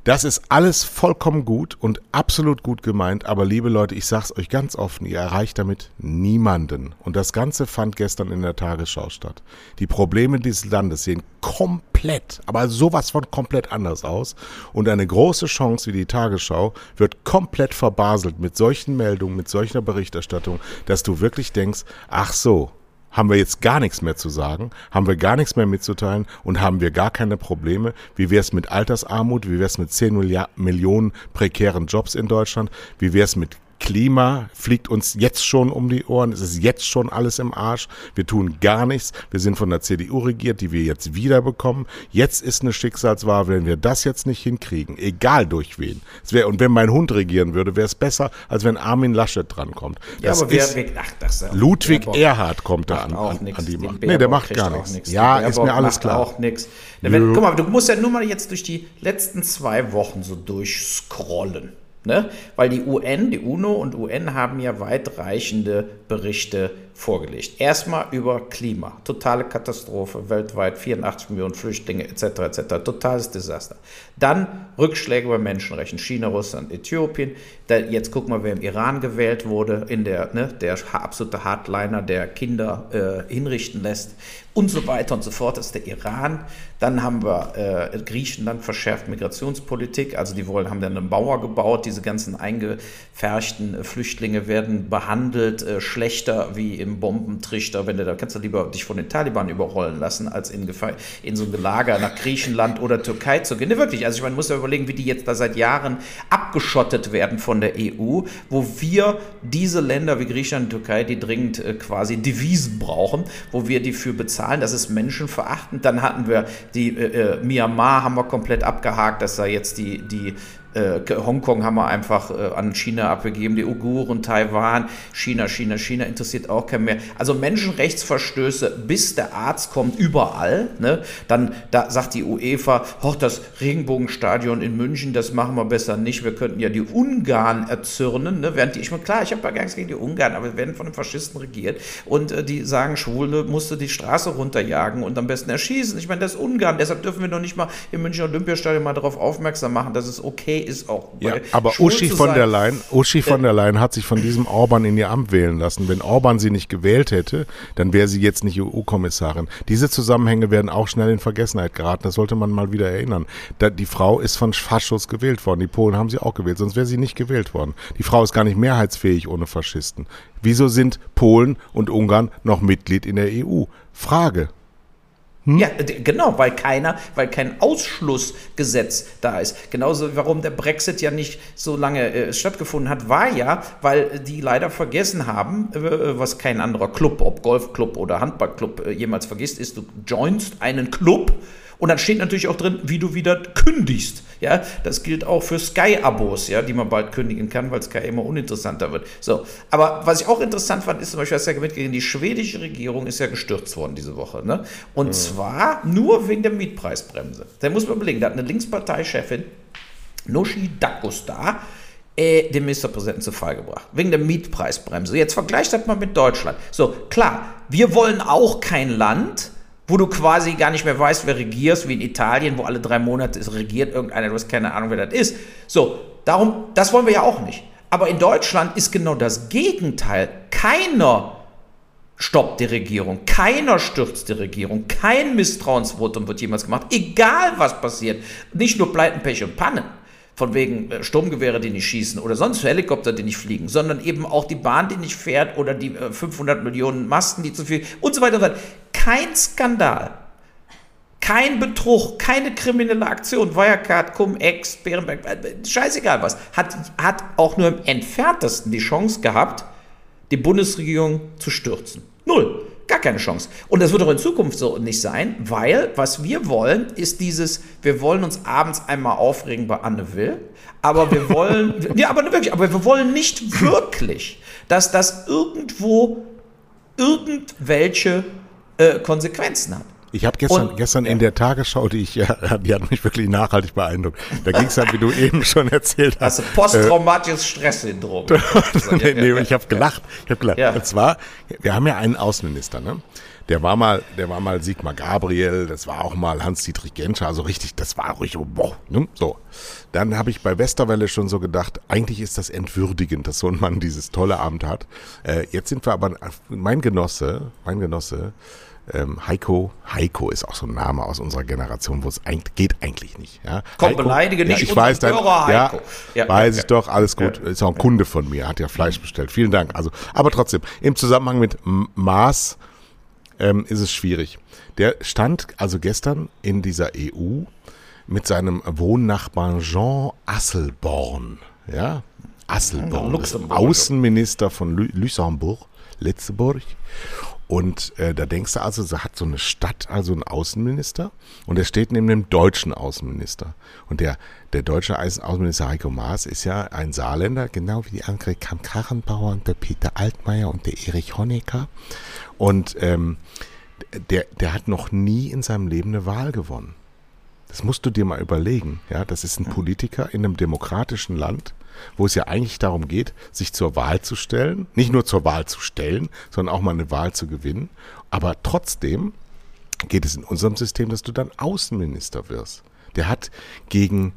Das ist alles vollkommen gut und absolut gut gemeint, aber liebe Leute, ich sag's euch ganz offen, ihr erreicht damit niemanden. Und das Ganze fand gestern in der Tagesschau statt. Die Probleme dieses Landes sehen komplett, aber sowas von komplett anders aus. Und eine große Chance wie die Tagesschau wird komplett verbaselt mit solchen Meldungen, mit solcher Berichterstattung, dass du wirklich denkst, ach so, haben wir jetzt gar nichts mehr zu sagen, haben wir gar nichts mehr mitzuteilen und haben wir gar keine Probleme. Wie wäre es mit Altersarmut? Wie wäre es mit 10 Milliard Millionen prekären Jobs in Deutschland? Wie wäre es mit Klima fliegt uns jetzt schon um die Ohren. Es ist jetzt schon alles im Arsch. Wir tun gar nichts. Wir sind von der CDU regiert, die wir jetzt wieder bekommen. Jetzt ist eine Schicksalswahl, wenn wir das jetzt nicht hinkriegen, egal durch wen. Wär, und wenn mein Hund regieren würde, wäre es besser, als wenn Armin Laschet drankommt. Ja, das aber wer, wer, ach, das Ludwig Erhard kommt da an, an, an, die Macht. Nee, der macht gar nichts. Ja, ist mir alles klar. auch nichts. Guck mal, du musst ja nur mal jetzt durch die letzten zwei Wochen so durchscrollen. Ne? Weil die UN, die UNO und UN haben ja weitreichende Berichte vorgelegt. Erstmal über Klima, totale Katastrophe, weltweit 84 Millionen Flüchtlinge etc. etc. Totales Desaster. Dann Rückschläge bei Menschenrechten, China, Russland, Äthiopien. Da, jetzt guck mal, wer im Iran gewählt wurde, in der, ne, der absolute Hardliner, der Kinder äh, hinrichten lässt und so weiter und so fort. Das ist der Iran. Dann haben wir äh, Griechenland verschärft Migrationspolitik. Also die wollen, haben dann eine Mauer gebaut. Diese ganzen eingefärschten Flüchtlinge werden behandelt äh, schlechter wie im Bombentrichter, wenn du da kannst du lieber dich von den Taliban überrollen lassen, als in, in so ein Lager nach Griechenland oder Türkei zu gehen. Ne, wirklich, also ich meine, muss ja überlegen, wie die jetzt da seit Jahren abgeschottet werden von der EU, wo wir diese Länder wie Griechenland und Türkei, die dringend äh, quasi Devisen brauchen, wo wir die für bezahlen, das ist menschenverachtend. Dann hatten wir die äh, äh, Myanmar haben wir komplett abgehakt, dass da jetzt die, die äh, Hongkong haben wir einfach äh, an China abgegeben, die Uiguren, Taiwan, China, China, China interessiert auch keinen mehr. Also Menschenrechtsverstöße, bis der Arzt kommt, überall. Ne? Dann da sagt die UEFA, oh, das Regenbogenstadion in München, das machen wir besser nicht. Wir könnten ja die Ungarn erzürnen. Ne? Während die, ich meine, klar, ich habe gar nichts gegen die Ungarn, aber wir werden von den Faschisten regiert. Und äh, die sagen, Schwule musste die Straße runterjagen und am besten erschießen. Ich meine, das ist Ungarn, deshalb dürfen wir noch nicht mal im Münchner Olympiastadion mal darauf aufmerksam machen, dass es okay ist auch. Ja, aber Uschi von der Leyen, Uschi von der Leyen hat sich von diesem Orban in ihr Amt wählen lassen. Wenn Orban sie nicht gewählt hätte, dann wäre sie jetzt nicht EU-Kommissarin. Diese Zusammenhänge werden auch schnell in Vergessenheit geraten. Das sollte man mal wieder erinnern. Da, die Frau ist von Faschos gewählt worden. Die Polen haben sie auch gewählt, sonst wäre sie nicht gewählt worden. Die Frau ist gar nicht mehrheitsfähig ohne Faschisten. Wieso sind Polen und Ungarn noch Mitglied in der EU? Frage. Hm? Ja, genau, weil keiner, weil kein Ausschlussgesetz da ist. Genauso, warum der Brexit ja nicht so lange äh, stattgefunden hat, war ja, weil die leider vergessen haben, äh, was kein anderer Club, ob Golfclub oder Handballclub äh, jemals vergisst, ist, du joinst einen Club und dann steht natürlich auch drin, wie du wieder kündigst. Ja, das gilt auch für Sky-Abos, ja, die man bald kündigen kann, weil Sky immer uninteressanter wird. So, aber was ich auch interessant fand, ist zum Beispiel, hast ja mitgegeben, die schwedische Regierung ist ja gestürzt worden diese Woche. Ne? Und mhm. zwar nur wegen der Mietpreisbremse. Da muss man überlegen, da hat eine Linksparteichefin, Noshi Dakosta, äh, den Ministerpräsidenten zu Fall gebracht. Wegen der Mietpreisbremse. Jetzt vergleicht das mal mit Deutschland. So, klar, wir wollen auch kein Land, wo du quasi gar nicht mehr weißt, wer regierst, wie in Italien, wo alle drei Monate ist, regiert irgendeiner, du hast keine Ahnung, wer das ist. So, darum, das wollen wir ja auch nicht. Aber in Deutschland ist genau das Gegenteil. Keiner stoppt die Regierung, keiner stürzt die Regierung, kein Misstrauensvotum wird jemals gemacht, egal was passiert. Nicht nur Pleiten, Pech und Pannen von wegen äh, Sturmgewehre, die nicht schießen oder sonst Helikopter, die nicht fliegen, sondern eben auch die Bahn, die nicht fährt oder die 500 äh, Millionen Masten, die zu viel und so weiter und so weiter. Kein Skandal, kein Betrug, keine kriminelle Aktion, Wirecard, Cum-Ex, Bärenberg, äh, scheißegal was, hat, hat auch nur im entferntesten die Chance gehabt, die Bundesregierung zu stürzen. Null. Gar keine Chance. Und das wird auch in Zukunft so nicht sein, weil was wir wollen, ist dieses, wir wollen uns abends einmal aufregen bei Anne Will, aber wir wollen, ja, aber wirklich, aber wir wollen nicht wirklich, dass das irgendwo irgendwelche äh, Konsequenzen hat. Ich habe gestern, und, gestern ja. in der Tagesschau, die ich, ja, die hat mich wirklich nachhaltig beeindruckt. Da ging es halt, wie du eben schon erzählt hast. Also posttraumatisches Stresssyndrom. nee, nee, ich habe gelacht. Ich habe gelacht. Ja. Und zwar, wir haben ja einen Außenminister, ne? Der war mal, der war mal Sigmar Gabriel, das war auch mal Hans-Dietrich Genscher, also richtig, das war ruhig, boah, ne? so. Dann habe ich bei Westerwelle schon so gedacht, eigentlich ist das entwürdigend, dass so ein Mann dieses tolle Amt hat. Äh, jetzt sind wir aber, mein Genosse, mein Genosse, ähm, Heiko, Heiko ist auch so ein Name aus unserer Generation, wo es eigentlich, geht eigentlich nicht. Ja? Komm, Heiko, beleidige nicht ja, ich weiß dann, ja, ja, weiß ich doch, alles gut. Ist auch ein Kunde von mir, hat ja Fleisch bestellt. Vielen Dank. Also, aber trotzdem, im Zusammenhang mit Maß ähm, ist es schwierig. Der stand also gestern in dieser EU mit seinem Wohnnachbarn Jean Asselborn. Ja, Asselborn, Außenminister von Luxemburg, Lützeburg. Und äh, da denkst du also, so hat so eine Stadt also einen Außenminister und er steht neben dem deutschen Außenminister. Und der, der deutsche Außenminister Heiko Maas ist ja ein Saarländer, genau wie die Annegret Kamm-Karrenbauer und der Peter Altmaier und der Erich Honecker. Und ähm, der, der hat noch nie in seinem Leben eine Wahl gewonnen. Das musst du dir mal überlegen. Ja, das ist ein Politiker in einem demokratischen Land wo es ja eigentlich darum geht, sich zur Wahl zu stellen, nicht nur zur Wahl zu stellen, sondern auch mal eine Wahl zu gewinnen. Aber trotzdem geht es in unserem System, dass du dann Außenminister wirst. Der hat gegen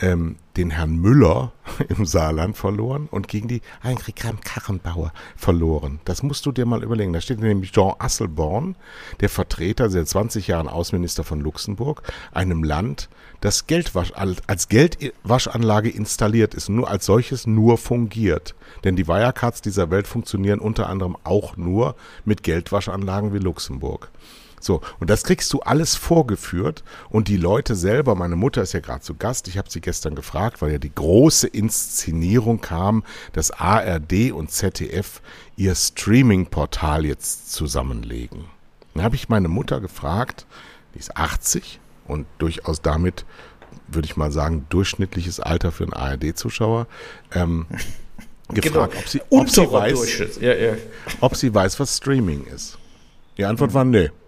ähm, den Herrn Müller im Saarland verloren und gegen die Heinrich Karrenbauer verloren. Das musst du dir mal überlegen. Da steht nämlich Jean Asselborn, der Vertreter seit 20 Jahren Außenminister von Luxemburg, einem Land, das Geldwasch, als Geldwaschanlage installiert ist und nur als solches nur fungiert. Denn die Wirecards dieser Welt funktionieren unter anderem auch nur mit Geldwaschanlagen wie Luxemburg. So, und das kriegst du alles vorgeführt und die Leute selber, meine Mutter ist ja gerade zu Gast, ich habe sie gestern gefragt, weil ja die große Inszenierung kam, dass ARD und ZDF ihr Streaming-Portal jetzt zusammenlegen. Dann habe ich meine Mutter gefragt, die ist 80 und durchaus damit, würde ich mal sagen, durchschnittliches Alter für einen ARD-Zuschauer, ähm, gefragt, genau. ob, sie, ob, sie weiß, ja, ja. ob sie weiß, was Streaming ist. Die Antwort war nö.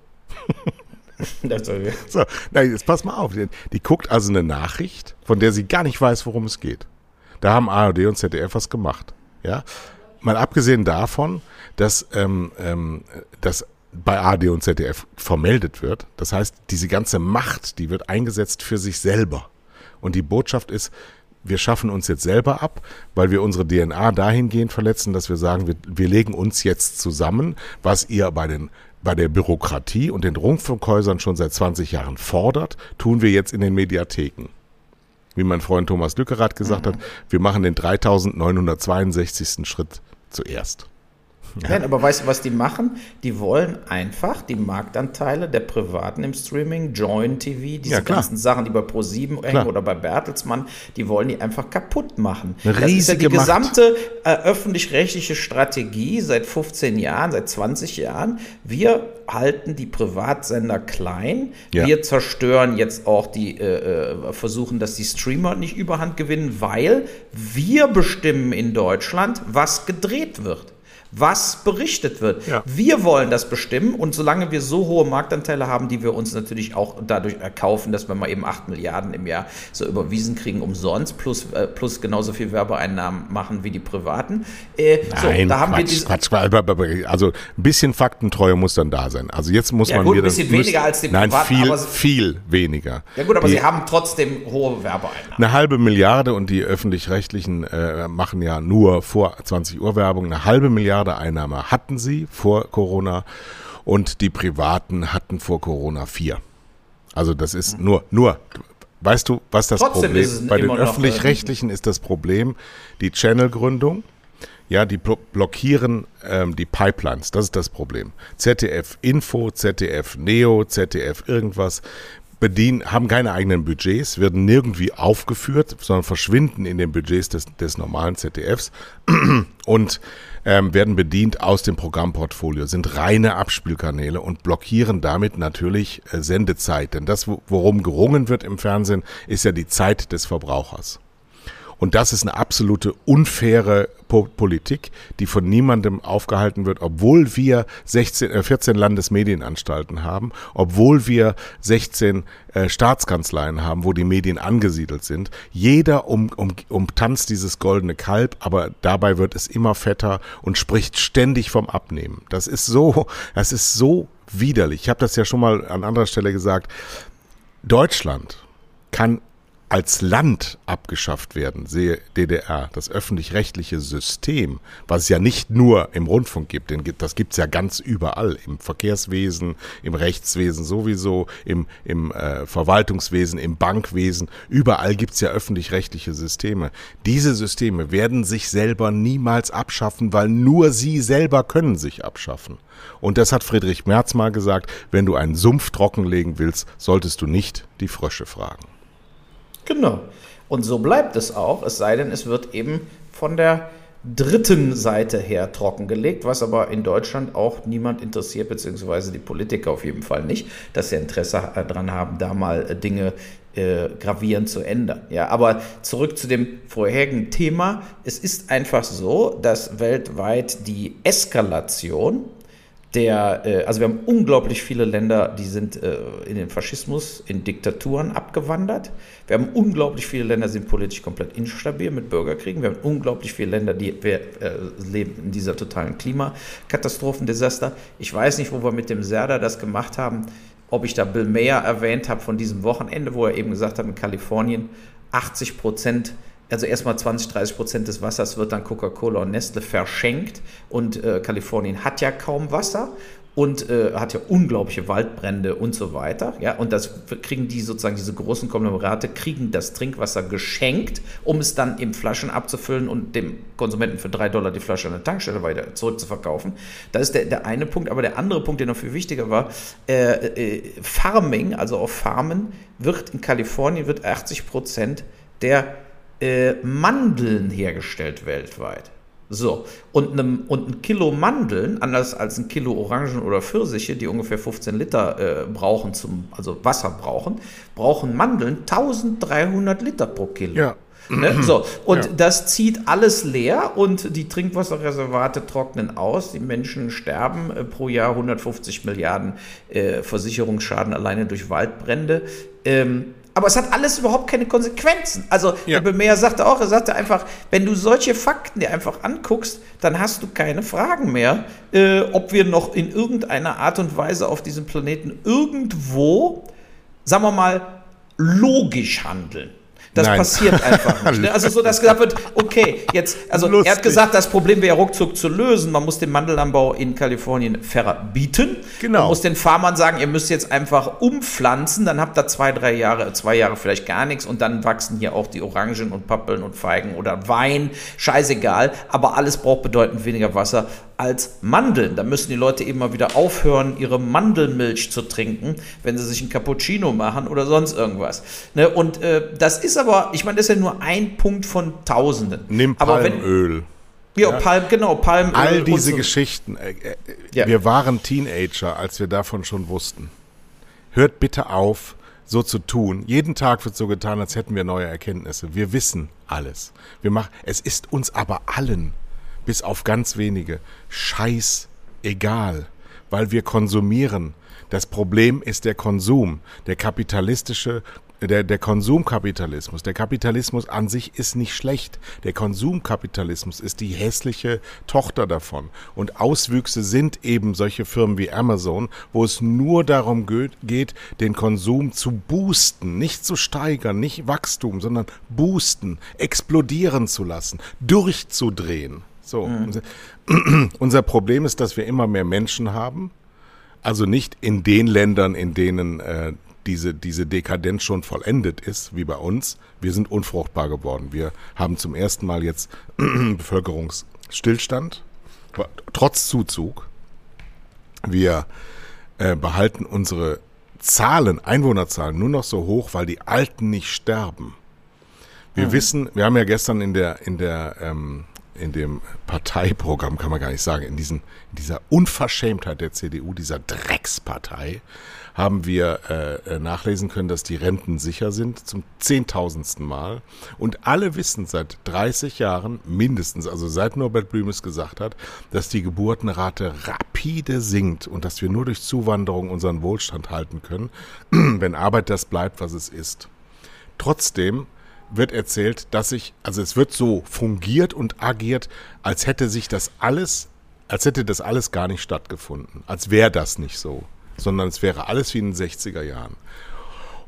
so, na, jetzt pass mal auf. Die, die, guckt also eine Nachricht, von der sie gar nicht weiß, worum es geht. Da haben ARD und ZDF was gemacht. Ja, mal abgesehen davon, dass, ähm, ähm, dass bei ARD und ZDF vermeldet wird. Das heißt, diese ganze Macht, die wird eingesetzt für sich selber. Und die Botschaft ist, wir schaffen uns jetzt selber ab, weil wir unsere DNA dahingehend verletzen, dass wir sagen, wir, wir legen uns jetzt zusammen, was ihr bei den bei der Bürokratie und den Rundfunkhäusern schon seit 20 Jahren fordert, tun wir jetzt in den Mediatheken. Wie mein Freund Thomas Lückerath gesagt mhm. hat, wir machen den 3962. Schritt zuerst. Nein, aber weißt du, was die machen? Die wollen einfach die Marktanteile der Privaten im Streaming, Join TV, diese ja, ganzen Sachen, die bei Pro7 hängen oder bei Bertelsmann, die wollen die einfach kaputt machen. Eine das ist ja die Macht. gesamte äh, öffentlich-rechtliche Strategie seit 15 Jahren, seit 20 Jahren. Wir halten die Privatsender klein. Ja. Wir zerstören jetzt auch die, äh, äh, versuchen, dass die Streamer nicht überhand gewinnen, weil wir bestimmen in Deutschland, was gedreht wird was berichtet wird. Ja. Wir wollen das bestimmen und solange wir so hohe Marktanteile haben, die wir uns natürlich auch dadurch erkaufen, dass wir mal eben 8 Milliarden im Jahr so überwiesen kriegen umsonst, plus, äh, plus genauso viel Werbeeinnahmen machen wie die Privaten. Äh, Nein, so, da haben Quatsch, wir Quatsch, Quatsch, also ein bisschen Faktentreue muss dann da sein. Also jetzt muss ja, man gut, wieder... ein bisschen weniger müssen, als die Privaten. Nein, viel, viel weniger. Ja gut, aber die, sie haben trotzdem hohe Werbeeinnahmen. Eine halbe Milliarde und die Öffentlich-Rechtlichen äh, machen ja nur vor 20 Uhr Werbung, eine halbe Milliarde Milliarde Einnahme hatten sie vor Corona und die Privaten hatten vor Corona vier. Also das ist nur, nur, weißt du, was das Trotzdem Problem Bei den öffentlich-rechtlichen ist das Problem die Channelgründung. Ja, die blockieren ähm, die Pipelines, das ist das Problem. ZDF Info, ZDF Neo, ZDF irgendwas bedienen, haben keine eigenen Budgets, werden nirgendwie aufgeführt, sondern verschwinden in den Budgets des, des normalen ZDFs und ähm, werden bedient aus dem Programmportfolio, sind reine Abspielkanäle und blockieren damit natürlich äh, Sendezeit. Denn das, worum gerungen wird im Fernsehen, ist ja die Zeit des Verbrauchers. Und das ist eine absolute unfaire Politik, die von niemandem aufgehalten wird, obwohl wir 16, äh, 14 Landesmedienanstalten haben, obwohl wir 16 äh, Staatskanzleien haben, wo die Medien angesiedelt sind. Jeder um, um, umtanzt dieses goldene Kalb, aber dabei wird es immer fetter und spricht ständig vom Abnehmen. Das ist so, das ist so widerlich. Ich habe das ja schon mal an anderer Stelle gesagt. Deutschland kann als Land abgeschafft werden, sehe DDR, das öffentlich-rechtliche System, was es ja nicht nur im Rundfunk gibt, denn das gibt's ja ganz überall, im Verkehrswesen, im Rechtswesen sowieso, im, im äh, Verwaltungswesen, im Bankwesen, überall gibt's ja öffentlich-rechtliche Systeme. Diese Systeme werden sich selber niemals abschaffen, weil nur sie selber können sich abschaffen. Und das hat Friedrich Merz mal gesagt, wenn du einen Sumpf trockenlegen willst, solltest du nicht die Frösche fragen. Genau. Und so bleibt es auch, es sei denn, es wird eben von der dritten Seite her trockengelegt, was aber in Deutschland auch niemand interessiert, beziehungsweise die Politiker auf jeden Fall nicht, dass sie Interesse daran haben, da mal äh, Dinge äh, gravierend zu ändern. Ja, aber zurück zu dem vorherigen Thema. Es ist einfach so, dass weltweit die Eskalation der, äh, also wir haben unglaublich viele Länder, die sind äh, in den Faschismus, in Diktaturen abgewandert. Wir haben unglaublich viele Länder, die sind politisch komplett instabil mit Bürgerkriegen. Wir haben unglaublich viele Länder, die wir, äh, leben in dieser totalen Klimakatastrophendesaster. Ich weiß nicht, wo wir mit dem Serda das gemacht haben, ob ich da Bill Mayer erwähnt habe von diesem Wochenende, wo er eben gesagt hat, in Kalifornien 80 Prozent also erstmal 20, 30 Prozent des Wassers wird dann Coca-Cola und Nestle verschenkt und äh, Kalifornien hat ja kaum Wasser und äh, hat ja unglaubliche Waldbrände und so weiter. Ja, und das kriegen die sozusagen, diese großen Konglomerate, kriegen das Trinkwasser geschenkt, um es dann in Flaschen abzufüllen und dem Konsumenten für drei Dollar die Flasche an der Tankstelle weiter zurückzuverkaufen. Das ist der, der eine Punkt. Aber der andere Punkt, der noch viel wichtiger war, äh, äh, Farming, also auf Farmen, wird in Kalifornien wird 80 Prozent der äh, Mandeln hergestellt weltweit. So, und, ne, und ein Kilo Mandeln, anders als ein Kilo Orangen oder Pfirsiche, die ungefähr 15 Liter äh, brauchen, zum, also Wasser brauchen, brauchen Mandeln 1300 Liter pro Kilo. Ja. Ne? So, und ja. das zieht alles leer und die Trinkwasserreservate trocknen aus. Die Menschen sterben äh, pro Jahr 150 Milliarden äh, Versicherungsschaden alleine durch Waldbrände. Ähm, aber es hat alles überhaupt keine Konsequenzen. Also ja. der Bemer sagte auch, er sagte einfach, wenn du solche Fakten dir einfach anguckst, dann hast du keine Fragen mehr, äh, ob wir noch in irgendeiner Art und Weise auf diesem Planeten irgendwo, sagen wir mal, logisch handeln. Das Nein. passiert einfach nicht. Ne? Also so, dass gesagt wird, okay, jetzt, also Lustig. er hat gesagt, das Problem wäre ruckzuck zu lösen. Man muss den Mandelanbau in Kalifornien verbieten. Genau. Man muss den Farmern sagen, ihr müsst jetzt einfach umpflanzen, dann habt ihr zwei, drei Jahre, zwei Jahre vielleicht gar nichts und dann wachsen hier auch die Orangen und Pappeln und Feigen oder Wein, scheißegal, aber alles braucht bedeutend weniger Wasser als Mandeln. Da müssen die Leute eben mal wieder aufhören, ihre Mandelmilch zu trinken, wenn sie sich ein Cappuccino machen oder sonst irgendwas. Ne? Und äh, das ist aber, ich meine, das ist ja nur ein Punkt von Tausenden. Nimm Palmöl. Wenn, ja, Palm, genau, Palmöl. All diese so. Geschichten. Äh, äh, ja. Wir waren Teenager, als wir davon schon wussten. Hört bitte auf, so zu tun. Jeden Tag wird so getan, als hätten wir neue Erkenntnisse. Wir wissen alles. Wir machen, es ist uns aber allen bis auf ganz wenige, scheiß egal, weil wir konsumieren. Das Problem ist der Konsum, der kapitalistische der, der Konsumkapitalismus, der Kapitalismus an sich ist nicht schlecht. Der Konsumkapitalismus ist die hässliche Tochter davon. Und Auswüchse sind eben solche Firmen wie Amazon, wo es nur darum geht, den Konsum zu boosten, nicht zu steigern, nicht Wachstum, sondern boosten, explodieren zu lassen, durchzudrehen. So, mhm. unser, Problem ist, dass wir immer mehr Menschen haben. Also nicht in den Ländern, in denen äh, diese, diese Dekadenz schon vollendet ist, wie bei uns. Wir sind unfruchtbar geworden. Wir haben zum ersten Mal jetzt Bevölkerungsstillstand, trotz Zuzug. Wir äh, behalten unsere Zahlen, Einwohnerzahlen nur noch so hoch, weil die Alten nicht sterben. Wir mhm. wissen, wir haben ja gestern in der, in der ähm, in dem Parteiprogramm, kann man gar nicht sagen, in, diesen, in dieser Unverschämtheit der CDU, dieser Dreckspartei, haben wir äh, äh, nachlesen können, dass die Renten sicher sind zum zehntausendsten Mal. Und alle wissen seit 30 Jahren mindestens, also seit Norbert Blümes gesagt hat, dass die Geburtenrate rapide sinkt und dass wir nur durch Zuwanderung unseren Wohlstand halten können, wenn Arbeit das bleibt, was es ist. Trotzdem wird erzählt, dass sich, also es wird so fungiert und agiert, als hätte sich das alles, als hätte das alles gar nicht stattgefunden. Als wäre das nicht so, sondern es wäre alles wie in den 60er Jahren.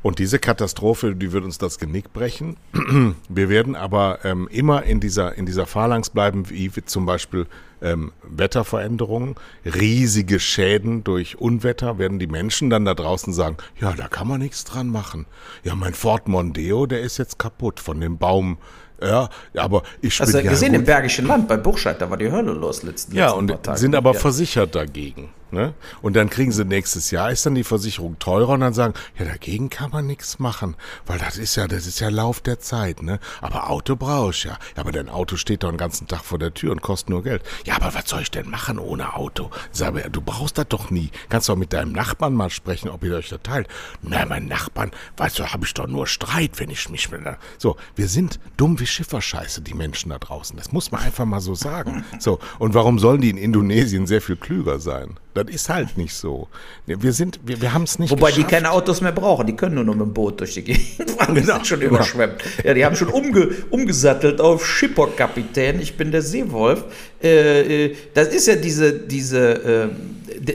Und diese Katastrophe, die wird uns das Genick brechen. Wir werden aber ähm, immer in dieser, in dieser Phalanx bleiben, wie zum Beispiel ähm, Wetterveränderungen, riesige Schäden durch Unwetter, werden die Menschen dann da draußen sagen, ja, da kann man nichts dran machen. Ja, mein Ford Mondeo, der ist jetzt kaputt von dem Baum ja, aber ich bin Also ja gesehen im Bergischen Land bei Buchscheid, da war die Hölle los letzten Ja, und sind aber ja. versichert dagegen. Ne? Und dann kriegen sie nächstes Jahr, ist dann die Versicherung teurer und dann sagen, ja, dagegen kann man nichts machen, weil das ist ja, das ist ja Lauf der Zeit, ne? Aber Auto brauchst ja. Ja, aber dein Auto steht doch den ganzen Tag vor der Tür und kostet nur Geld. Ja, aber was soll ich denn machen ohne Auto? Sag mir, du brauchst das doch nie. Kannst doch mit deinem Nachbarn mal sprechen, ob ihr euch da teilt. Na, mein Nachbarn, weißt du, habe ich doch nur Streit, wenn ich mich mit So, wir sind dumm wie Schifferscheiße, die Menschen da draußen. Das muss man einfach mal so sagen. So, und warum sollen die in Indonesien sehr viel klüger sein? Das ist halt nicht so. Wir sind, wir, wir haben es nicht Wobei geschafft. die keine Autos mehr brauchen, die können nur noch mit dem Boot durch die Gegend fahren. Die genau. sind schon überschwemmt. Ja, die haben schon umge, umgesattelt auf Schipperkapitän. Ich bin der Seewolf. Äh, äh, das ist ja diese, diese, äh,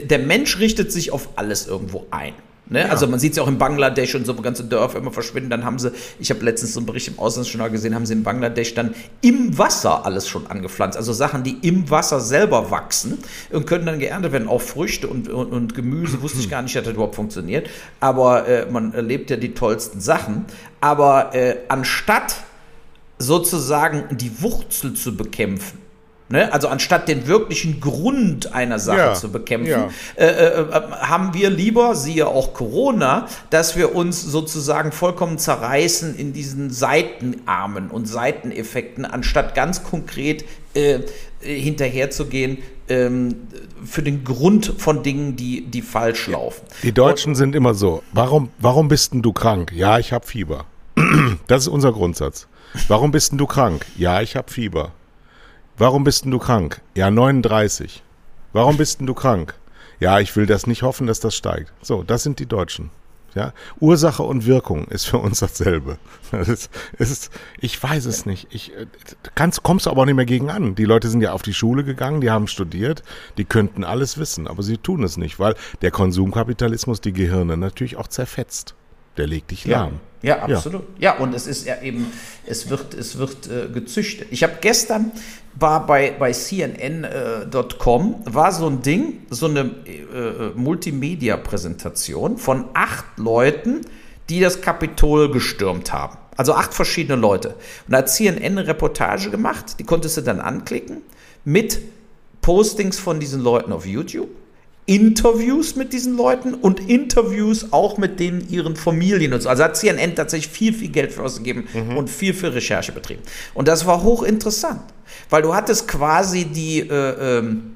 der Mensch richtet sich auf alles irgendwo ein. Ne? Ja. Also man sieht es ja auch in Bangladesch und so ganze Dörfer immer verschwinden. Dann haben sie, ich habe letztens so einen Bericht im Auslandsjournal gesehen, haben sie in Bangladesch dann im Wasser alles schon angepflanzt. Also Sachen, die im Wasser selber wachsen und können dann geerntet werden. Auch Früchte und, und, und Gemüse wusste ich gar nicht, dass das überhaupt funktioniert. Aber äh, man erlebt ja die tollsten Sachen. Aber äh, anstatt sozusagen die Wurzel zu bekämpfen, Ne? Also anstatt den wirklichen Grund einer Sache ja, zu bekämpfen, ja. äh, äh, äh, haben wir lieber, siehe auch Corona, dass wir uns sozusagen vollkommen zerreißen in diesen Seitenarmen und Seiteneffekten, anstatt ganz konkret äh, hinterherzugehen ähm, für den Grund von Dingen, die, die falsch laufen. Die Deutschen und, sind immer so, warum, warum bist denn du krank? Ja, ich habe Fieber. Das ist unser Grundsatz. Warum bist denn du krank? Ja, ich habe Fieber. Warum bist denn du krank? Ja, 39. Warum bist denn du krank? Ja, ich will das nicht hoffen, dass das steigt. So, das sind die Deutschen. Ja, Ursache und Wirkung ist für uns dasselbe. Das ist, ist, ich weiß es nicht. Ich äh, kannst, kommst du aber auch nicht mehr gegen an. Die Leute sind ja auf die Schule gegangen, die haben studiert, die könnten alles wissen, aber sie tun es nicht, weil der Konsumkapitalismus die Gehirne natürlich auch zerfetzt. Der legt dich lahm. Ja, absolut. Ja. ja, und es ist ja eben, es wird, es wird äh, gezüchtet. Ich habe gestern war bei, bei CNN.com, äh, war so ein Ding, so eine äh, äh, Multimedia-Präsentation von acht Leuten, die das Kapitol gestürmt haben. Also acht verschiedene Leute. Und da hat CNN eine Reportage gemacht, die konntest du dann anklicken, mit Postings von diesen Leuten auf YouTube Interviews mit diesen Leuten und Interviews auch mit denen ihren Familien und so. Also hat CNN tatsächlich viel, viel Geld für ausgegeben mhm. und viel für Recherche betrieben. Und das war hochinteressant, weil du hattest quasi die, äh, ähm,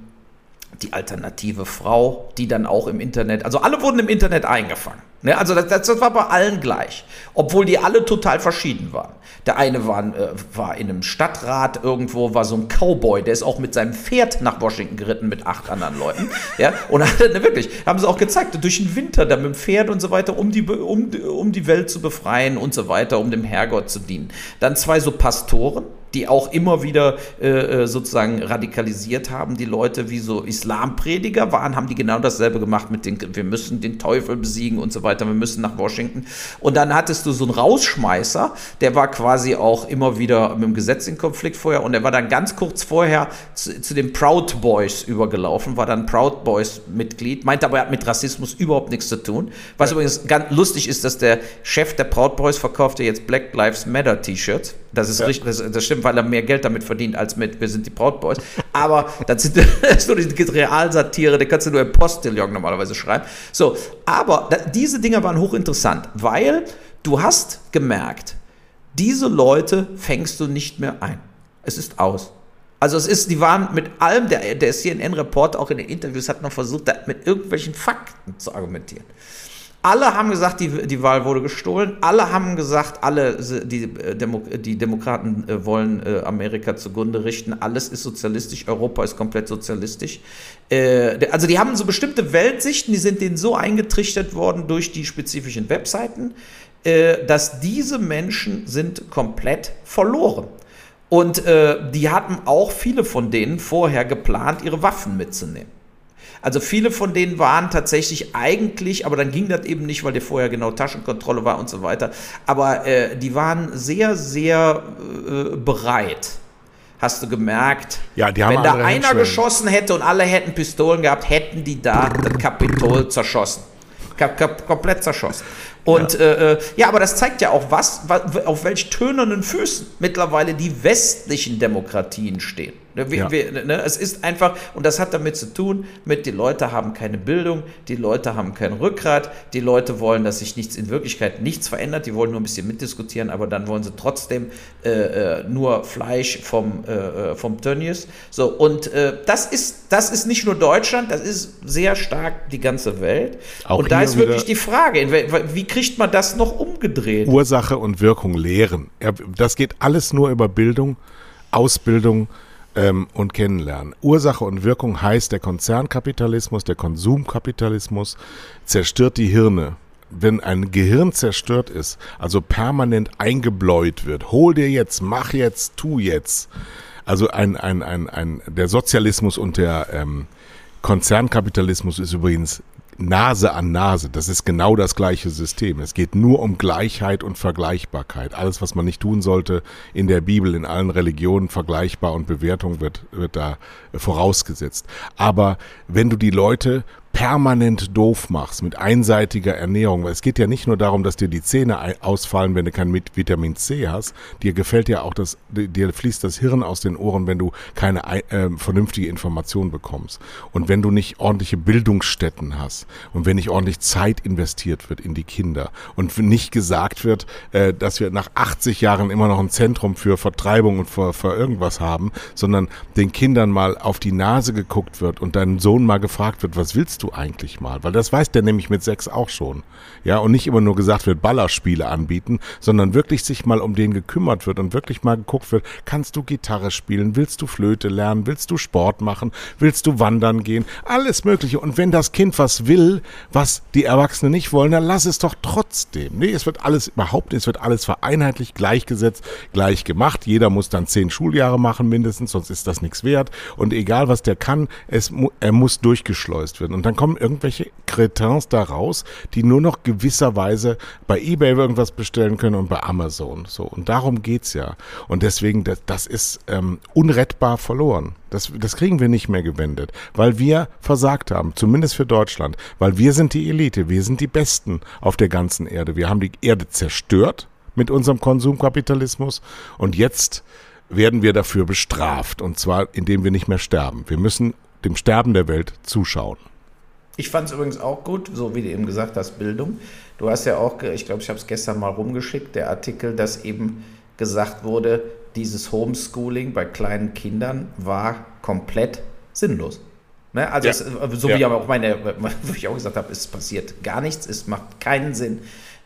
die alternative Frau, die dann auch im Internet, also alle wurden im Internet eingefangen. Ne? Also das, das, war bei allen gleich, obwohl die alle total verschieden waren. Der eine war, äh, war in einem Stadtrat irgendwo, war so ein Cowboy, der ist auch mit seinem Pferd nach Washington geritten mit acht anderen Leuten. ja? Und hat, ne, wirklich, haben sie auch gezeigt, durch den Winter dann mit dem Pferd und so weiter, um die, um, um die Welt zu befreien und so weiter, um dem Herrgott zu dienen. Dann zwei so Pastoren, die auch immer wieder äh, äh, sozusagen radikalisiert haben, die Leute wie so Islamprediger waren, haben die genau dasselbe gemacht mit den, wir müssen den Teufel besiegen und so weiter, wir müssen nach Washington. Und dann hattest du so einen Rausschmeißer, der war quasi auch immer wieder mit dem Gesetz in Konflikt vorher und der war dann ganz kurz vorher zu, zu den Proud Boys übergelaufen, war dann Proud Boys Mitglied, meinte aber, er hat mit Rassismus überhaupt nichts zu tun. Was ja. übrigens ganz lustig ist, dass der Chef der Proud Boys verkaufte jetzt Black Lives Matter T-Shirts. Das ist ja. richtig, das, das, stimmt, weil er mehr Geld damit verdient als mit Wir sind die Proud Boys. Aber das, sind, das ist nur die Realsatire, die kannst du nur im Postillon normalerweise schreiben. So, aber da, diese Dinge waren hochinteressant, weil du hast gemerkt, diese Leute fängst du nicht mehr ein. Es ist aus. Also es ist, die waren mit allem, der, der CNN-Reporter auch in den Interviews hat noch versucht, mit irgendwelchen Fakten zu argumentieren. Alle haben gesagt, die, die Wahl wurde gestohlen. Alle haben gesagt, alle die, äh, Demo, die Demokraten äh, wollen äh, Amerika zugrunde richten. Alles ist sozialistisch. Europa ist komplett sozialistisch. also die haben so bestimmte Weltsichten, die sind denen so eingetrichtert worden durch die spezifischen Webseiten, dass diese Menschen sind komplett verloren. Und die hatten auch viele von denen vorher geplant, ihre Waffen mitzunehmen. Also viele von denen waren tatsächlich eigentlich, aber dann ging das eben nicht, weil der vorher genau Taschenkontrolle war und so weiter. Aber äh, die waren sehr, sehr äh, bereit. Hast du gemerkt? Ja, die haben Wenn da einer geschossen hätte und alle hätten Pistolen gehabt, hätten die da das Kapitol zerschossen. komplett zerschossen. Und ja. Äh, äh, ja, aber das zeigt ja auch, was, auf welch tönernen Füßen mittlerweile die westlichen Demokratien stehen. Ne, wir, ja. wir, ne, es ist einfach, und das hat damit zu tun, mit die Leute haben keine Bildung, die Leute haben kein Rückgrat, die Leute wollen, dass sich nichts in Wirklichkeit nichts verändert, die wollen nur ein bisschen mitdiskutieren, aber dann wollen sie trotzdem äh, äh nur Fleisch vom, äh, äh, vom Tönnies. So, und äh, das, ist, das ist nicht nur Deutschland, das ist sehr stark die ganze Welt. Auch und da ist wirklich die Frage, wie kriegt man das noch umgedreht? Ursache und Wirkung lehren. Das geht alles nur über Bildung, Ausbildung, ähm, und kennenlernen. Ursache und Wirkung heißt, der Konzernkapitalismus, der Konsumkapitalismus zerstört die Hirne. Wenn ein Gehirn zerstört ist, also permanent eingebläut wird, hol dir jetzt, mach jetzt, tu jetzt. Also ein, ein, ein, ein, der Sozialismus und der ähm, Konzernkapitalismus ist übrigens Nase an Nase. Das ist genau das gleiche System. Es geht nur um Gleichheit und Vergleichbarkeit. Alles, was man nicht tun sollte in der Bibel, in allen Religionen, vergleichbar und Bewertung wird, wird da vorausgesetzt. Aber wenn du die Leute permanent doof machst mit einseitiger Ernährung, weil es geht ja nicht nur darum, dass dir die Zähne ausfallen, wenn du kein Vitamin C hast, dir gefällt ja auch das, dir fließt das Hirn aus den Ohren, wenn du keine äh, vernünftige Information bekommst. Und wenn du nicht ordentliche Bildungsstätten hast und wenn nicht ordentlich Zeit investiert wird in die Kinder und nicht gesagt wird, äh, dass wir nach 80 Jahren immer noch ein Zentrum für Vertreibung und für, für irgendwas haben, sondern den Kindern mal auf die Nase geguckt wird und deinem Sohn mal gefragt wird, was willst du eigentlich mal? Weil das weiß der nämlich mit sechs auch schon. Ja, und nicht immer nur gesagt wird, Ballerspiele anbieten, sondern wirklich sich mal um den gekümmert wird und wirklich mal geguckt wird, kannst du Gitarre spielen, willst du Flöte lernen, willst du Sport machen, willst du wandern gehen, alles Mögliche. Und wenn das Kind was will, was die Erwachsenen nicht wollen, dann lass es doch trotzdem. Nee, es wird alles überhaupt, es wird alles vereinheitlicht, gleichgesetzt, gleich gemacht. Jeder muss dann zehn Schuljahre machen mindestens, sonst ist das nichts wert. Und egal was der kann, es, er muss durchgeschleust werden. Und dann kommen irgendwelche Cretins da raus, die nur noch gewisserweise bei eBay irgendwas bestellen können und bei Amazon. So. Und darum geht's ja. Und deswegen, das, das ist ähm, unrettbar verloren. Das, das kriegen wir nicht mehr gewendet, weil wir versagt haben, zumindest für Deutschland, weil wir sind die Elite, wir sind die Besten auf der ganzen Erde. Wir haben die Erde zerstört mit unserem Konsumkapitalismus und jetzt werden wir dafür bestraft und zwar indem wir nicht mehr sterben. Wir müssen dem Sterben der Welt zuschauen. Ich fand es übrigens auch gut, so wie du eben gesagt hast, Bildung. Du hast ja auch, ich glaube, ich habe es gestern mal rumgeschickt, der Artikel, dass eben gesagt wurde, dieses Homeschooling bei kleinen Kindern war komplett sinnlos. Ne? Also ja. es, so ja. wie aber auch meine, wo ich auch gesagt habe, es passiert gar nichts, es macht keinen Sinn.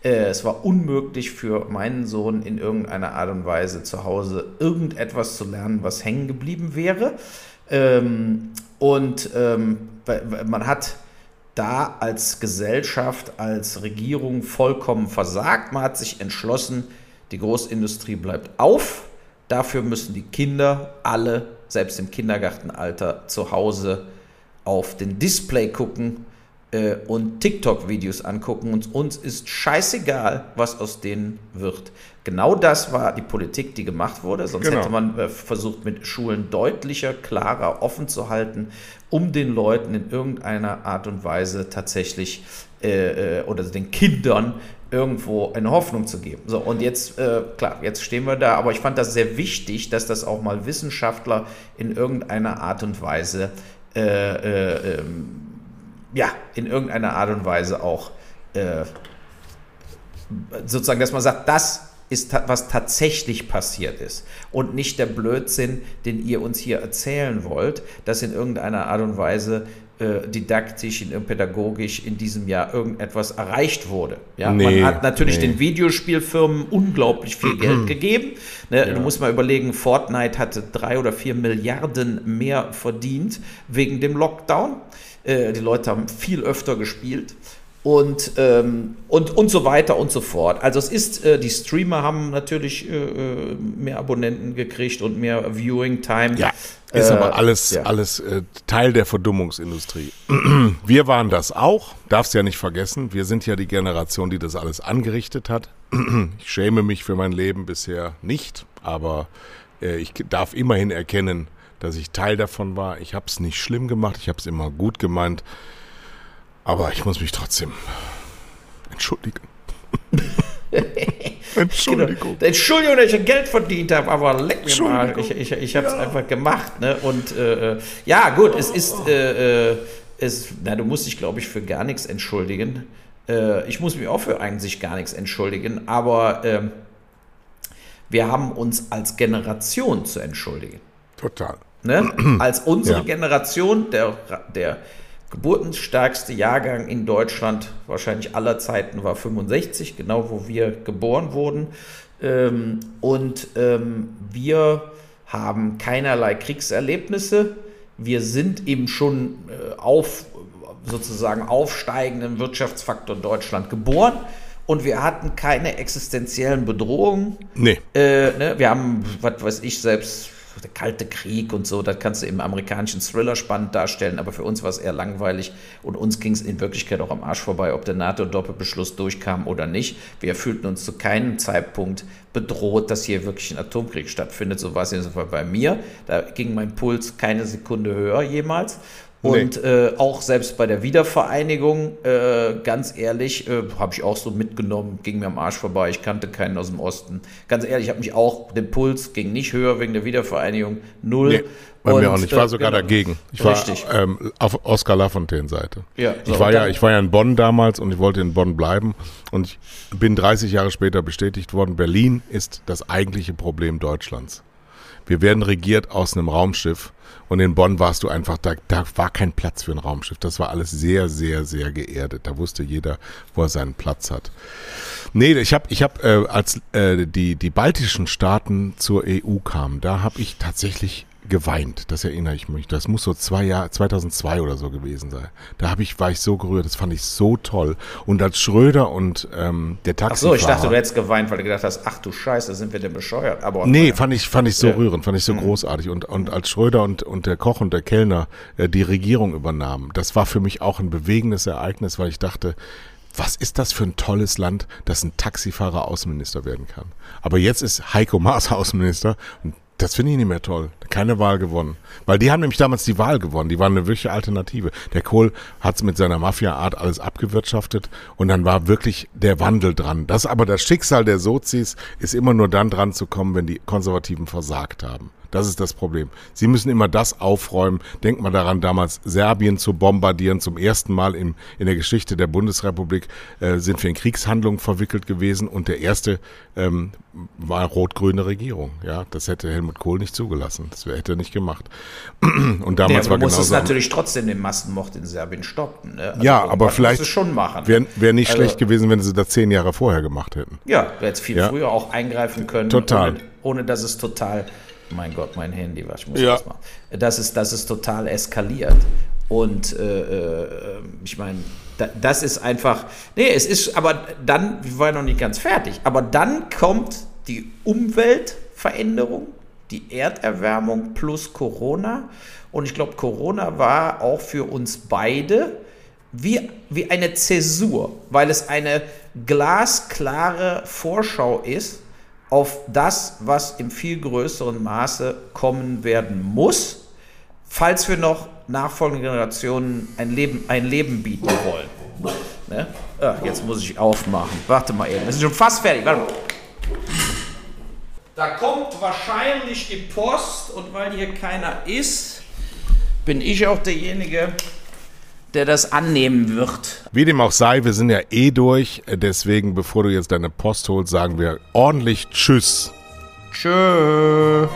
Äh, es war unmöglich für meinen Sohn in irgendeiner Art und Weise zu Hause irgendetwas zu lernen, was hängen geblieben wäre. Ähm, und ähm, man hat da als Gesellschaft, als Regierung vollkommen versagt. Man hat sich entschlossen, die Großindustrie bleibt auf. Dafür müssen die Kinder alle, selbst im Kindergartenalter, zu Hause auf den Display gucken äh, und TikTok-Videos angucken. Und uns ist scheißegal, was aus denen wird. Genau das war die Politik, die gemacht wurde. Sonst genau. hätte man äh, versucht, mit Schulen deutlicher, klarer, offen zu halten, um den Leuten in irgendeiner Art und Weise tatsächlich äh, äh, oder den Kindern irgendwo eine Hoffnung zu geben. So, und jetzt, äh, klar, jetzt stehen wir da, aber ich fand das sehr wichtig, dass das auch mal Wissenschaftler in irgendeiner Art und Weise, äh, äh, ähm, ja, in irgendeiner Art und Weise auch äh, sozusagen, dass man sagt, das ist, was tatsächlich passiert ist und nicht der Blödsinn, den ihr uns hier erzählen wollt, dass in irgendeiner Art und Weise äh, didaktisch, in, pädagogisch in diesem Jahr irgendetwas erreicht wurde. Ja, nee, man hat natürlich nee. den Videospielfirmen unglaublich viel Geld gegeben. Ne, ja. Du musst mal überlegen, Fortnite hatte drei oder vier Milliarden mehr verdient wegen dem Lockdown. Äh, die Leute haben viel öfter gespielt und, ähm, und, und so weiter und so fort. Also es ist, äh, die Streamer haben natürlich äh, äh mehr Abonnenten gekriegt und mehr Viewing-Time. Ja, ist aber äh, alles, ja. alles äh, Teil der Verdummungsindustrie. Wir waren das auch, darfst ja nicht vergessen. Wir sind ja die Generation, die das alles angerichtet hat. Ich schäme mich für mein Leben bisher nicht, aber ich darf immerhin erkennen, dass ich Teil davon war. Ich habe es nicht schlimm gemacht, ich habe es immer gut gemeint. Aber ich muss mich trotzdem entschuldigen. Entschuldigung. Genau. Entschuldigung, dass ich Geld verdient habe, aber leck mir mal. Ich, ich, ich habe es ja. einfach gemacht. Ne? Und äh, ja, gut, es ist, äh, äh, es, na, du musst dich, glaube ich, für gar nichts entschuldigen. Äh, ich muss mich auch für eigentlich gar nichts entschuldigen, aber ähm, wir haben uns als Generation zu entschuldigen. Total. Ne? Als unsere ja. Generation, der, der geburtenstärkste Jahrgang in Deutschland wahrscheinlich aller Zeiten war 65, genau wo wir geboren wurden. Ähm, und ähm, wir haben keinerlei Kriegserlebnisse. Wir sind eben schon äh, auf sozusagen aufsteigenden Wirtschaftsfaktor Deutschland geboren und wir hatten keine existenziellen Bedrohungen. Nee. Äh, ne? Wir haben, was weiß ich, selbst der Kalte Krieg und so, das kannst du im amerikanischen Thriller spannend darstellen, aber für uns war es eher langweilig und uns ging es in Wirklichkeit auch am Arsch vorbei, ob der NATO-Doppelbeschluss durchkam oder nicht. Wir fühlten uns zu keinem Zeitpunkt bedroht, dass hier wirklich ein Atomkrieg stattfindet. So war es jedenfalls bei mir. Da ging mein Puls keine Sekunde höher jemals. Und nee. äh, auch selbst bei der Wiedervereinigung, äh, ganz ehrlich, äh, habe ich auch so mitgenommen, ging mir am Arsch vorbei, ich kannte keinen aus dem Osten. Ganz ehrlich, ich habe mich auch, den Puls ging nicht höher wegen der Wiedervereinigung, null. Nee, bei und, mir auch nicht. Ich war sogar genau. dagegen. Ich richtig. war ähm, auf Oskar Lafontaine Seite. Ja, so ich war ja, ich war ja in Bonn damals und ich wollte in Bonn bleiben und ich bin 30 Jahre später bestätigt worden, Berlin ist das eigentliche Problem Deutschlands. Wir werden regiert aus einem Raumschiff und in Bonn warst du einfach, da, da war kein Platz für ein Raumschiff. Das war alles sehr, sehr, sehr geerdet. Da wusste jeder, wo er seinen Platz hat. Nee, ich habe, ich hab, äh, als äh, die, die baltischen Staaten zur EU kamen, da habe ich tatsächlich geweint. Das erinnere ich mich. Das muss so zwei Jahre, 2002 oder so gewesen sein. Da habe ich, war ich so gerührt. Das fand ich so toll. Und als Schröder und ähm, der Taxifahrer. Ach so, ich dachte, du hättest geweint, weil du gedacht hast, ach du Scheiße, sind wir denn bescheuert. Aber nee, fand ich, fand ich so ja. rührend, fand ich so mhm. großartig. Und, und als Schröder und, und der Koch und der Kellner äh, die Regierung übernahmen, das war für mich auch ein bewegendes Ereignis, weil ich dachte, was ist das für ein tolles Land, dass ein Taxifahrer Außenminister werden kann. Aber jetzt ist Heiko Maas Außenminister und das finde ich nicht mehr toll. Keine Wahl gewonnen. Weil die haben nämlich damals die Wahl gewonnen. Die waren eine wirkliche Alternative. Der Kohl hat es mit seiner Mafia-Art alles abgewirtschaftet und dann war wirklich der Wandel dran. Das aber das Schicksal der Sozis ist immer nur dann dran zu kommen, wenn die Konservativen versagt haben. Das ist das Problem. Sie müssen immer das aufräumen. Denkt mal daran, damals Serbien zu bombardieren. Zum ersten Mal in, in der Geschichte der Bundesrepublik äh, sind wir in Kriegshandlungen verwickelt gewesen und der erste ähm, war rot-grüne Regierung. Ja, das hätte Helmut Kohl nicht zugelassen. Das hätte er nicht gemacht. Und damals ja, war muss es natürlich trotzdem den Massenmord in Serbien stoppen. Ne? Also ja, aber vielleicht schon machen. Wäre wär nicht also, schlecht gewesen, wenn sie das zehn Jahre vorher gemacht hätten. Ja, wäre jetzt viel ja? früher auch eingreifen können. Total. Ohne, ohne dass es total mein Gott, mein Handy, was ich muss ja. das machen. Das ist, das ist total eskaliert. Und äh, äh, ich meine, da, das ist einfach, nee, es ist, aber dann, wir waren noch nicht ganz fertig, aber dann kommt die Umweltveränderung, die Erderwärmung plus Corona. Und ich glaube, Corona war auch für uns beide wie, wie eine Zäsur, weil es eine glasklare Vorschau ist auf das, was im viel größeren Maße kommen werden muss, falls wir noch nachfolgenden Generationen ein Leben, ein Leben bieten wollen. Ne? Ach, jetzt muss ich aufmachen. Warte mal eben. Wir sind schon fast fertig. Warte mal. Da kommt wahrscheinlich die Post und weil hier keiner ist, bin ich auch derjenige, der das annehmen wird. Wie dem auch sei, wir sind ja eh durch. Deswegen, bevor du jetzt deine Post holst, sagen wir ordentlich Tschüss. Tschüss.